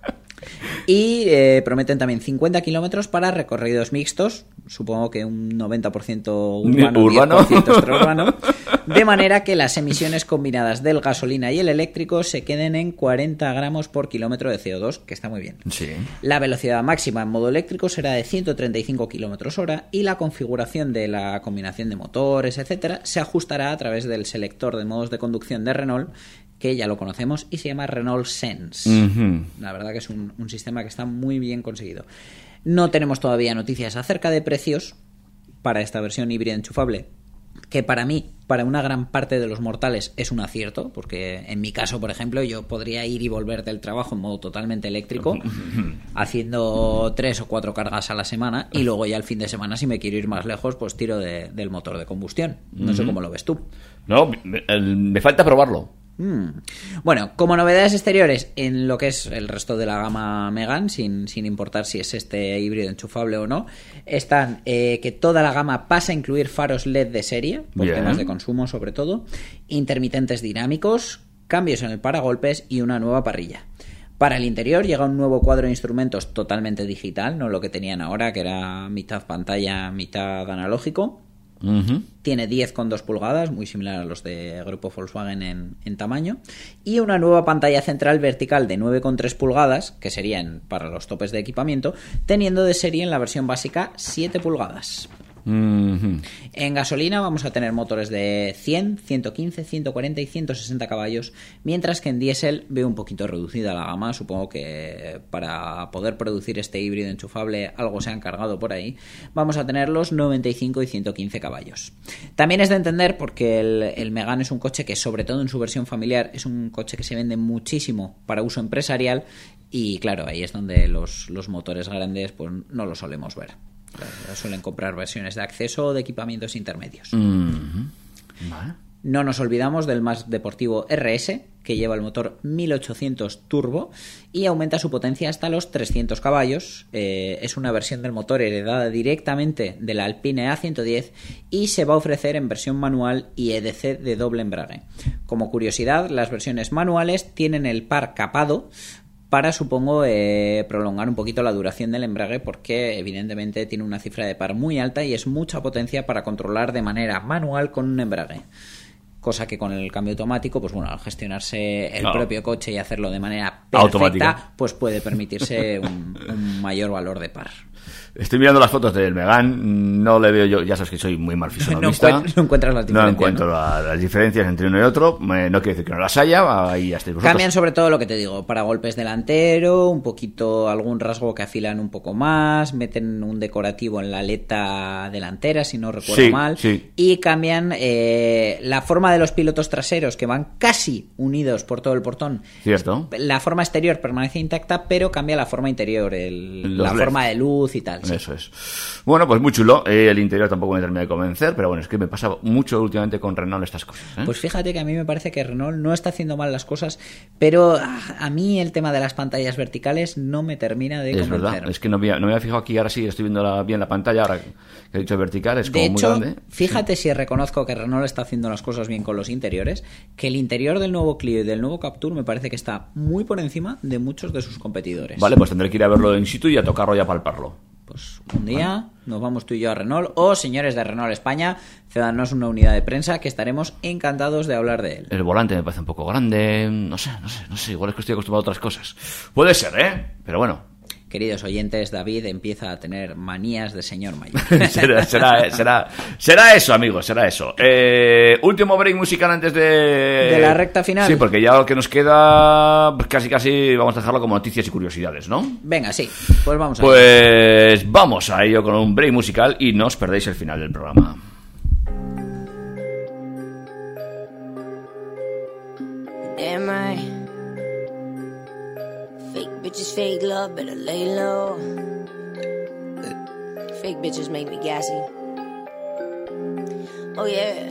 E: Y eh, prometen también 50 kilómetros para recorridos mixtos, supongo que un 90% urbano,
D: Urbano.
E: 10% extraurbano, de manera que las emisiones combinadas del gasolina y el eléctrico se queden en 40 gramos por kilómetro de CO2, que está muy bien.
D: Sí.
E: La velocidad máxima en modo eléctrico será de 135 km hora y la configuración de la combinación de motores, etcétera, se ajustará a través del selector de modos de conducción de Renault, que ya lo conocemos y se llama Renault Sense. La verdad que es un, un sistema que está muy bien conseguido. No tenemos todavía noticias acerca de precios para esta versión híbrida enchufable, que para mí, para una gran parte de los mortales, es un acierto, porque en mi caso, por ejemplo, yo podría ir y volver del trabajo en modo totalmente eléctrico, haciendo tres o cuatro cargas a la semana, y luego ya el fin de semana, si me quiero ir más lejos, pues tiro de- del motor de combustión. No sé cómo lo ves tú.
D: No, me falta probarlo.
E: Mm. Bueno, como novedades exteriores en lo que es el resto de la gama Megan, sin, sin importar si es este híbrido enchufable o no, están eh, que toda la gama pasa a incluir faros LED de serie, por
D: Bien.
E: temas de consumo sobre todo, intermitentes dinámicos, cambios en el paragolpes y una nueva parrilla. Para el interior llega un nuevo cuadro de instrumentos totalmente digital, no lo que tenían ahora, que era mitad pantalla, mitad analógico.
D: Ujú.
E: Tiene 10,2 pulgadas, muy similar a los de grupo Volkswagen en, en tamaño. Y una nueva pantalla central vertical de 9,3 pulgadas, que serían para los topes de equipamiento, teniendo de serie en la versión básica 7 pulgadas. En gasolina vamos a tener motores de 100, 115, 140 y 160 caballos, mientras que en diésel veo un poquito reducida la gama. Supongo que para poder producir este híbrido enchufable algo se han cargado por ahí. Vamos a tener los 95 y 115 caballos. También es de entender porque el, el es un coche que sobre todo en su versión familiar es un coche que se vende muchísimo para uso empresarial y claro, ahí es donde los, los motores grandes pues no lo solemos ver. Suelen comprar versiones de acceso o de equipamientos intermedios.
D: Vale.
E: No nos olvidamos del más deportivo RS, que lleva el motor 1800 turbo y aumenta su potencia hasta los 300 caballos. Eh, es una versión del motor heredada directamente de la Alpine A110 y se va a ofrecer en versión manual y EDC de doble embrague. Como curiosidad, las versiones manuales tienen el par capado para, supongo, eh, prolongar un poquito la duración del embrague porque evidentemente tiene una cifra de par muy alta y es mucha potencia para controlar de manera manual con un embrague. Cosa que con el cambio automático, pues bueno, al gestionarse el
D: Claro.
E: propio coche y hacerlo de manera
D: Automática.
E: perfecta, pues puede permitirse un, un mayor valor de par.
D: Estoy mirando las fotos del Megan, no le veo yo, ya sabes que soy muy mal
E: No,
D: fisonomista.
E: encuent- no encuentras las
D: No
E: diferencias.
D: encuentro
E: ¿no?
D: la- las diferencias entre uno y otro, me- no quiere decir que no las haya, ahí ya estáis vosotros.
E: Cambian sobre todo lo que te digo, para golpes delantero, un poquito algún rasgo que afilan un poco más, meten un decorativo en la aleta delantera, si no recuerdo
D: Sí,
E: mal,
D: sí.
E: y cambian eh, la forma de los pilotos traseros, que van casi unidos por todo el portón,
D: Cierto.
E: la forma exterior permanece intacta, pero cambia la forma interior, el- la
D: LEDs.
E: forma de luz y tal. Sí.
D: Eso es. Bueno, pues muy chulo. Eh, el interior tampoco me termina de convencer, pero bueno, es que me pasa mucho últimamente con Renault estas cosas. ¿eh?
E: Pues fíjate que a mí me parece que Renault no está haciendo mal las cosas, pero ah, a mí el tema de las pantallas verticales no me termina de
D: es
E: convencer.
D: verdad, es que no me, no me había fijado aquí, ahora sí estoy viendo la- bien la pantalla, ahora que he dicho vertical, es como
E: De
D: muy
E: hecho,
D: grande.
E: fíjate si reconozco que Renault está haciendo las cosas bien con los interiores, que el interior del nuevo Clio y del nuevo Captur me parece que está muy por encima de muchos de sus competidores.
D: Vale, pues tendré que ir a verlo in situ y a tocarlo y a palparlo.
E: Pues un día nos vamos tú y yo a Renault, o señores de Renault España, cédanos una unidad de prensa que estaremos encantados de hablar de él.
D: El volante me parece un poco grande, no sé, no sé, no sé, igual es que estoy acostumbrado a otras cosas. Puede ser, ¿eh? Pero bueno,
E: Queridos oyentes, David empieza a tener manías de señor mayor.
D: será, será, será, será eso, amigos, será eso. Eh, último break musical antes de...
E: De la recta final.
D: Sí, porque ya lo que nos queda, pues casi casi vamos a dejarlo como noticias y curiosidades, ¿no?
E: Venga, sí, pues vamos a
D: Pues vamos a ello con un break musical y no os perdéis el final del programa.
F: Fake love, better lay low. Fake bitches make me gassy. Oh yeah.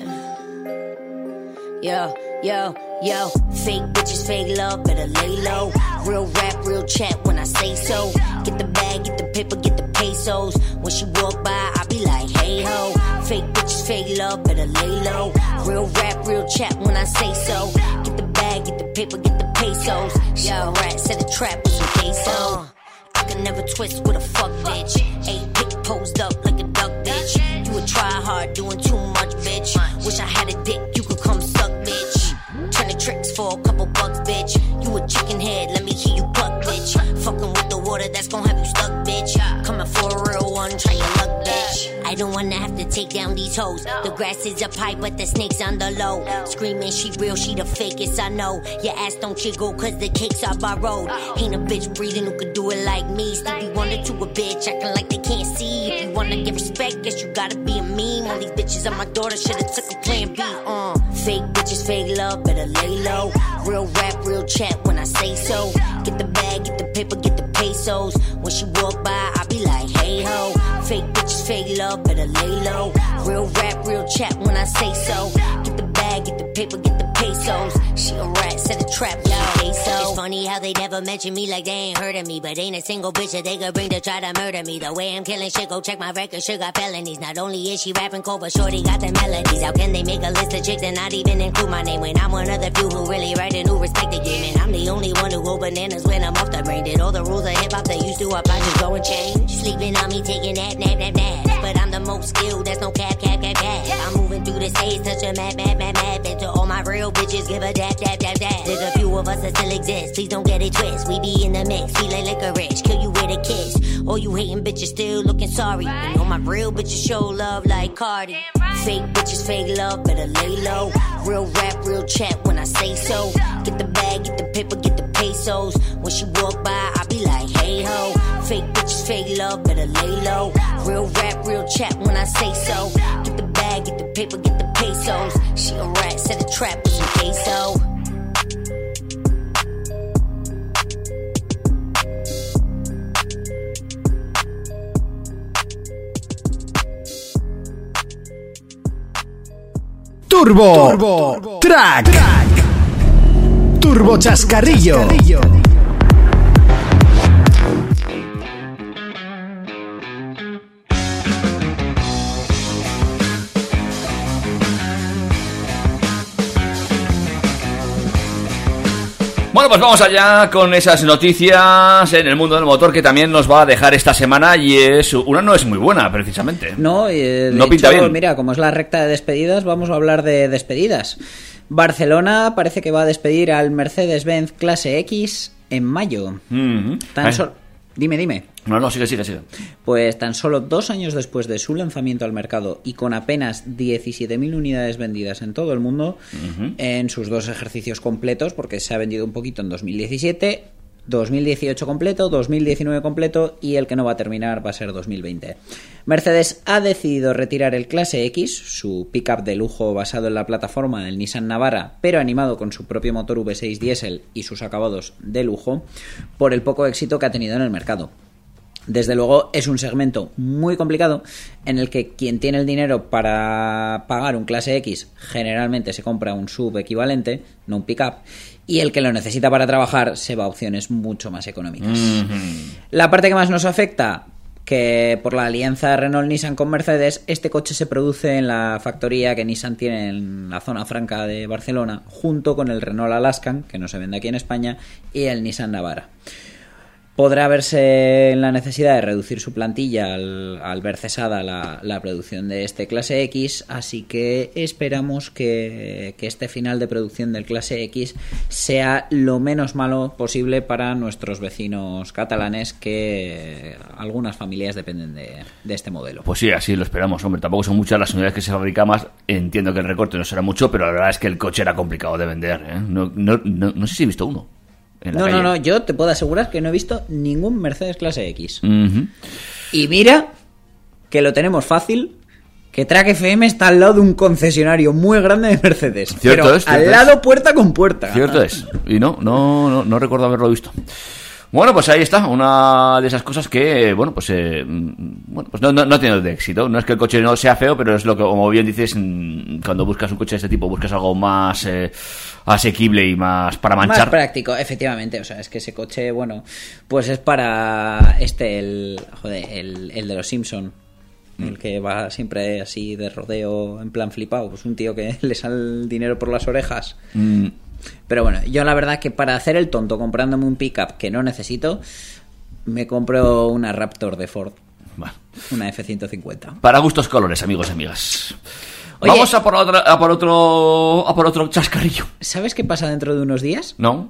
F: Yo, yo, yo. Fake bitches, fake love, better lay low. Real rap, real chat when I say so. Get the bag, get the paper, get the pesos. When she walk by, I be like, hey ho. Fake bitches, fake love, better lay low. Real rap, real chat when I say so. Get the bag, get the paper, get the pesos. A rat, set a trap with some queso. I can never twist with a fuck bitch. Eight pick posed up like a duck bitch. You would try hard doing too much, bitch. Wish I had a dick, you could come suck, bitch. Turning tricks for a couple bucks, bitch. You a chicken head, let me hear you pluck, bitch. Fucking with the water, that's gonna have you stuck, bitch. Coming for a real one, try. I don't wanna have to take down these hoes. The grass is up high, but the snake's on the low. Screaming, she real, she the fakest, I know. Your ass don't jiggle, cause the cakes are borrowed. Ain't a bitch breathing who could do it like me. Stevie Wonder to a bitch, acting like they can't see. If you wanna get respect, guess you gotta be a meme. All these bitches are my daughter, should've took a plan B. Uh, fake bitches, fake love, better lay low. Real rap, real chat when I say so. Get the bag, get the paper, get the pesos. When she walk by, I be like, hey ho. Fake bitches, fake love, better lay low. Real rap, real chat when I say so. Get the bag, get the paper, get the pesos. She a rat, set a trap, yo. Peso. It's funny how they never mention me like they ain't heard of me. But ain't a single bitch that they could bring to try to murder me. The way I'm killing shit, go check my record, got felonies. Not only is she rapping cold, but shorty got the melodies. How can they make a list of chicks and not even include my name? When I'm one of the few who really write and who respect the game. And I'm the only one who go bananas when I'm off the brain. Did all the rules of hip hop they used to apply just go and change. Sleeping on me, taking that nap, nap, nap. But I'm the most skilled, there's no cap, cap, cap, cap. I'm moving through the stage, such a mad, mad, mad, to all my real bitches, give a dap, dap, dap, dap. There's a few of us that still exist, please don't get it twist. We be in the mix, we like licorice, kill you with a kiss. All you hating bitches still looking sorry. And all my real bitches show love like Cardi. Fake bitches, fake love, better lay low. Real rap, real chat when I say so. Get the bag, get the paper, get the pesos. When she walk by, I be like, hey ho. Fake bitches, fake love, better lay low. Real rap, real chat when I say so. Get the bag, get the paper, get the pesos. She a rat, set a trap with some queso.
H: Turbo, Turbo Track. Turbo Chascarrillo.
D: Bueno, pues vamos allá con esas noticias en el mundo del motor que también nos va a dejar esta semana y es una no es muy buena precisamente.
E: No, eh, de
D: No pinta
E: hecho,
D: bien.
E: mira, como es la recta de despedidas, vamos a hablar de despedidas. Barcelona parece que va a despedir al Mercedes-Benz Clase X en mayo.
D: Mhm.
E: Tan sol- Dime, dime.
D: No, no, sigue, sigue, sigue.
E: Pues tan solo dos años después de su lanzamiento al mercado y con apenas 17.000 unidades vendidas en todo el mundo, en sus dos ejercicios completos, porque se ha vendido un poquito en 2017, 2018 completo, 2019 completo y el que no va a terminar va a ser 2020. Mercedes ha decidido retirar el Clase X, su pickup de lujo basado en la plataforma del Nissan Navara, pero animado con su propio motor V6 diésel y sus acabados de lujo, por el poco éxito que ha tenido en el mercado. Desde luego es un segmento muy complicado en el que quien tiene el dinero para pagar un clase X generalmente se compra un sub equivalente, no un pickup, y el que lo necesita para trabajar se va a opciones mucho más económicas. La parte que más nos afecta, que por la alianza Renault-Nissan con Mercedes, este coche se produce en la factoría que Nissan tiene en la zona franca de Barcelona, junto con el Renault Alaskan, que no se vende aquí en España, y el Nissan Navara podrá verse en la necesidad de reducir su plantilla al, ver cesada la, producción de este clase X, así que esperamos que, que este final de producción del clase X sea lo menos malo posible para nuestros vecinos catalanes, que algunas familias dependen de, de este modelo.
D: Pues sí, así lo esperamos, hombre. Tampoco son muchas las unidades que se fabrican más. Entiendo que el recorte no será mucho, pero la verdad es que el coche era complicado de vender. ¿eh? No, no, no sé si he visto uno. En la
E: No, no,
D: calle.
E: no, yo te puedo asegurar que no he visto ningún Mercedes clase X. Y mira que lo tenemos fácil. Que Track FM está al lado de un concesionario muy grande de Mercedes.
D: Cierto
E: pero
D: es, cierto
E: al
D: es.
E: lado puerta con puerta.
D: Cierto es. Y no, no, no, no recuerdo haberlo visto. Bueno, pues ahí está, una de esas cosas que, bueno, pues, eh, bueno, pues no, no, no ha tenido de éxito. No es que el coche no sea feo, pero es lo que, como bien dices, mm, cuando buscas un coche de este tipo, buscas algo más eh, asequible y más para
E: Más
D: manchar.
E: práctico, efectivamente. O sea, es que ese coche, bueno, pues es para este, el, joder, el, el de los Simpson.
D: Mm.
E: El que va siempre así de rodeo en plan flipado. Pues un tío que le sale el dinero por las orejas.
D: Mm,
E: Pero bueno, yo la verdad que para hacer el tonto comprándome un pickup que no necesito, me compro una Raptor de Ford,
D: bueno.
E: una F-150.
D: Para gustos colores, amigos y amigas.
E: Oye.
D: Vamos a por, otra, a por otro a por otro chascarrillo.
E: ¿Sabes qué pasa dentro de unos días?
D: ¿No?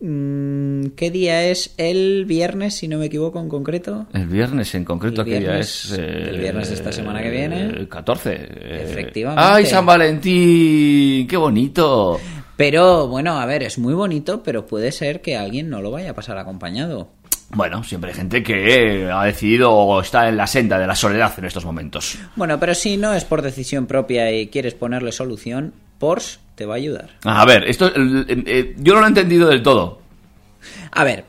E: Mm, ¿Qué día es? El viernes, si no me equivoco en concreto.
D: El viernes en concreto,
E: El
D: ¿qué día es? Eh,
E: el viernes de esta semana que viene.
D: El 14. eh.
E: Efectivamente.
D: ¡Ay, San Valentín! ¡Qué bonito!
E: Pero bueno, a ver, es muy bonito, pero puede ser que alguien no lo vaya a pasar acompañado.
D: Bueno, siempre hay gente que ha decidido o está en la senda de la soledad en estos momentos.
E: Bueno, pero si no es por decisión propia y quieres ponerle solución, Porsche te va a ayudar.
D: A ver, esto eh, eh, yo no lo he entendido del todo.
E: A ver,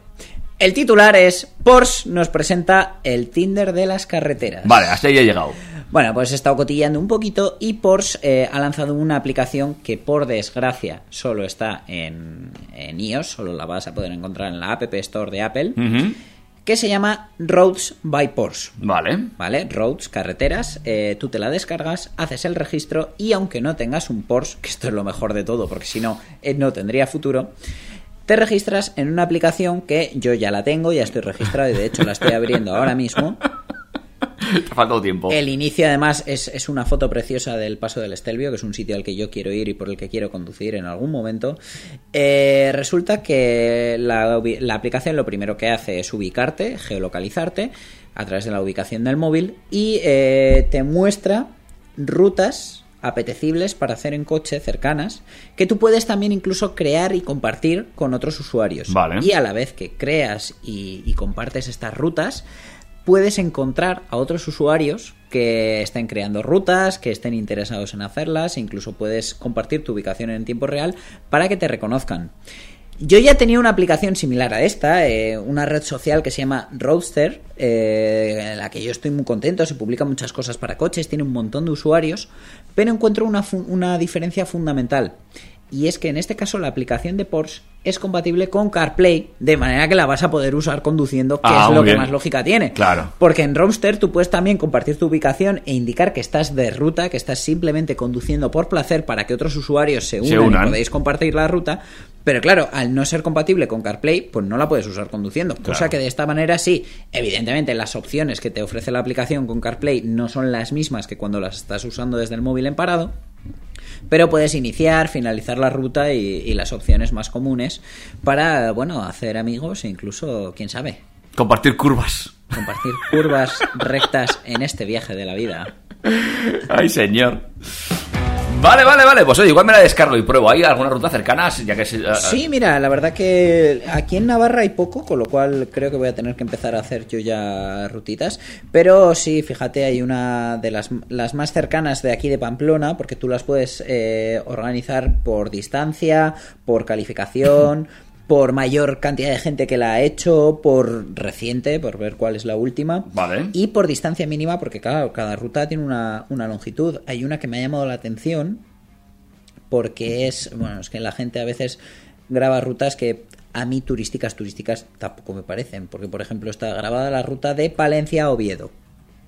E: el titular es Porsche nos presenta el Tinder de las carreteras.
D: Vale, hasta ahí he llegado.
E: Bueno, pues he estado cotillando un poquito y Porsche eh, ha lanzado una aplicación que por desgracia solo está en, en iOS, solo la vas a poder encontrar en la App Store de Apple, que se llama Roads by Porsche.
D: Vale.
E: ¿Vale? Roads, carreteras, eh, tú te la descargas, haces el registro y aunque no tengas un Porsche, que esto es lo mejor de todo porque si no, eh, no tendría futuro, te registras en una aplicación que yo ya la tengo, ya estoy registrado y de hecho la estoy abriendo ahora mismo.
D: Te ha faltado tiempo.
E: El inicio además es, es una foto preciosa del Paso del Estelvio, que es un sitio al que yo quiero ir y por el que quiero conducir en algún momento. Eh, resulta que la, aplicación lo primero que hace es ubicarte, geolocalizarte a través de la ubicación del móvil y eh, te muestra rutas apetecibles para hacer en coche cercanas que tú puedes también incluso crear y compartir con otros usuarios
D: Vale.
E: y a la vez que creas y, y compartes estas rutas puedes encontrar a otros usuarios que estén creando rutas, que estén interesados en hacerlas, incluso puedes compartir tu ubicación en tiempo real para que te reconozcan. Yo ya tenía una aplicación similar a esta, eh, una red social que se llama Roadster, eh, en la que yo estoy muy contento, se publican muchas cosas para coches, tiene un montón de usuarios, pero encuentro una diferencia fundamental. Y es que en este caso la aplicación de Porsche es compatible con CarPlay, de manera que la vas a poder usar conduciendo, que
D: Ah,
E: es lo que más lógica tiene.
D: Claro.
E: Porque en Roadster tú puedes también compartir tu ubicación e indicar que estás de ruta, que estás simplemente conduciendo por placer para que otros usuarios se unan,
D: unan.
E: y podéis compartir la ruta. Pero claro, al no ser compatible con CarPlay, pues no la puedes usar conduciendo. Cosa que de esta manera sí, evidentemente las opciones que te ofrece la aplicación con CarPlay no son las mismas que cuando las estás usando desde el móvil en parado. Pero puedes iniciar, finalizar la ruta y, y las opciones más comunes para, bueno, hacer amigos e incluso, quién sabe,
D: Compartir curvas.
E: compartir curvas rectas en este viaje de la vida.
D: Ay, señor. Vale, vale, vale. Pues oye, igual me la descargo y pruebo. ¿Hay alguna ruta cercana? Ya que se-
E: Sí, mira, la verdad que aquí en Navarra hay poco, con lo cual creo que voy a tener que empezar a hacer yo ya rutitas. Pero sí, fíjate, hay una de las, las más cercanas de aquí de Pamplona, porque tú las puedes eh, organizar por distancia, por calificación. Por mayor cantidad de gente que la ha hecho, por reciente, por ver cuál es la última.
D: Vale.
E: Y por distancia mínima, porque claro, cada ruta tiene una, una longitud. Hay una que me ha llamado la atención, porque es, bueno, es que la gente a veces graba rutas que a mí turísticas, turísticas tampoco me parecen, porque por ejemplo está grabada la ruta de Palencia a Oviedo.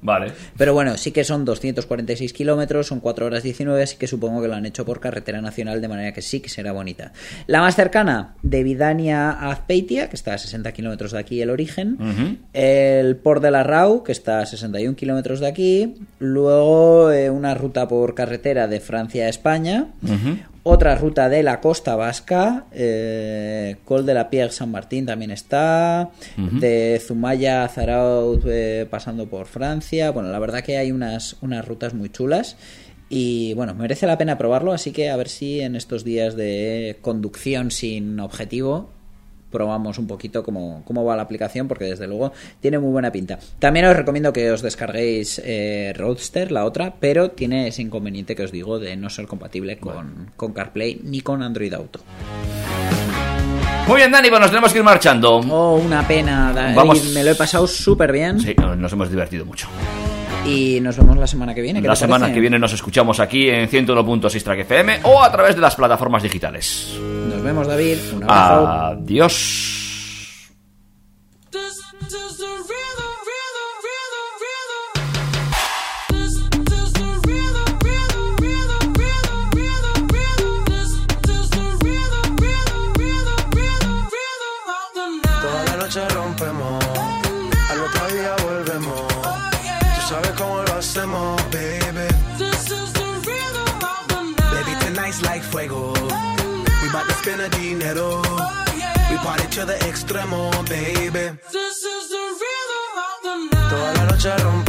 D: Vale.
E: Pero bueno, sí que son 246 kilómetros, son 4 horas 19, así que supongo que lo han hecho por carretera nacional, de manera que sí que será bonita. La más cercana, de Vidania a Azpeitia, que está a 60 kilómetros de aquí el origen. El Port de la Rau, que está a 61 kilómetros de aquí. Luego eh, una ruta por carretera de Francia a España. Otra ruta de la costa vasca, eh, Col de la Pierre San Martín también está, de Zumaya a Zaraut eh, pasando por Francia. Bueno, la verdad que hay unas, unas rutas muy chulas y bueno, merece la pena probarlo, así que a ver si en estos días de conducción sin objetivo probamos un poquito cómo, cómo va la aplicación porque desde luego tiene muy buena pinta. También os recomiendo que os descarguéis eh, Roadster, la otra, pero tiene ese inconveniente que os digo de no ser compatible con, con CarPlay ni con Android Auto.
D: Muy bien, Dani, pues nos tenemos que ir marchando.
E: Oh, una pena, David,
D: Vamos.
E: me lo he pasado súper bien
D: Sí, nos hemos divertido mucho.
E: Y nos vemos la semana que viene. ¿qué
D: La semana
E: parece?
D: que viene nos escuchamos aquí en 101.6 Track FM o a través de las plataformas digitales.
E: Nos vemos, David. Un abrazo.
D: Adiós.
I: Toda la noche tonight's like fuego. We bout to spend the dinero. We party to the extremo, baby. Toda la noche rompemos,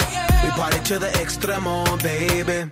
I: Party to the extremo, baby.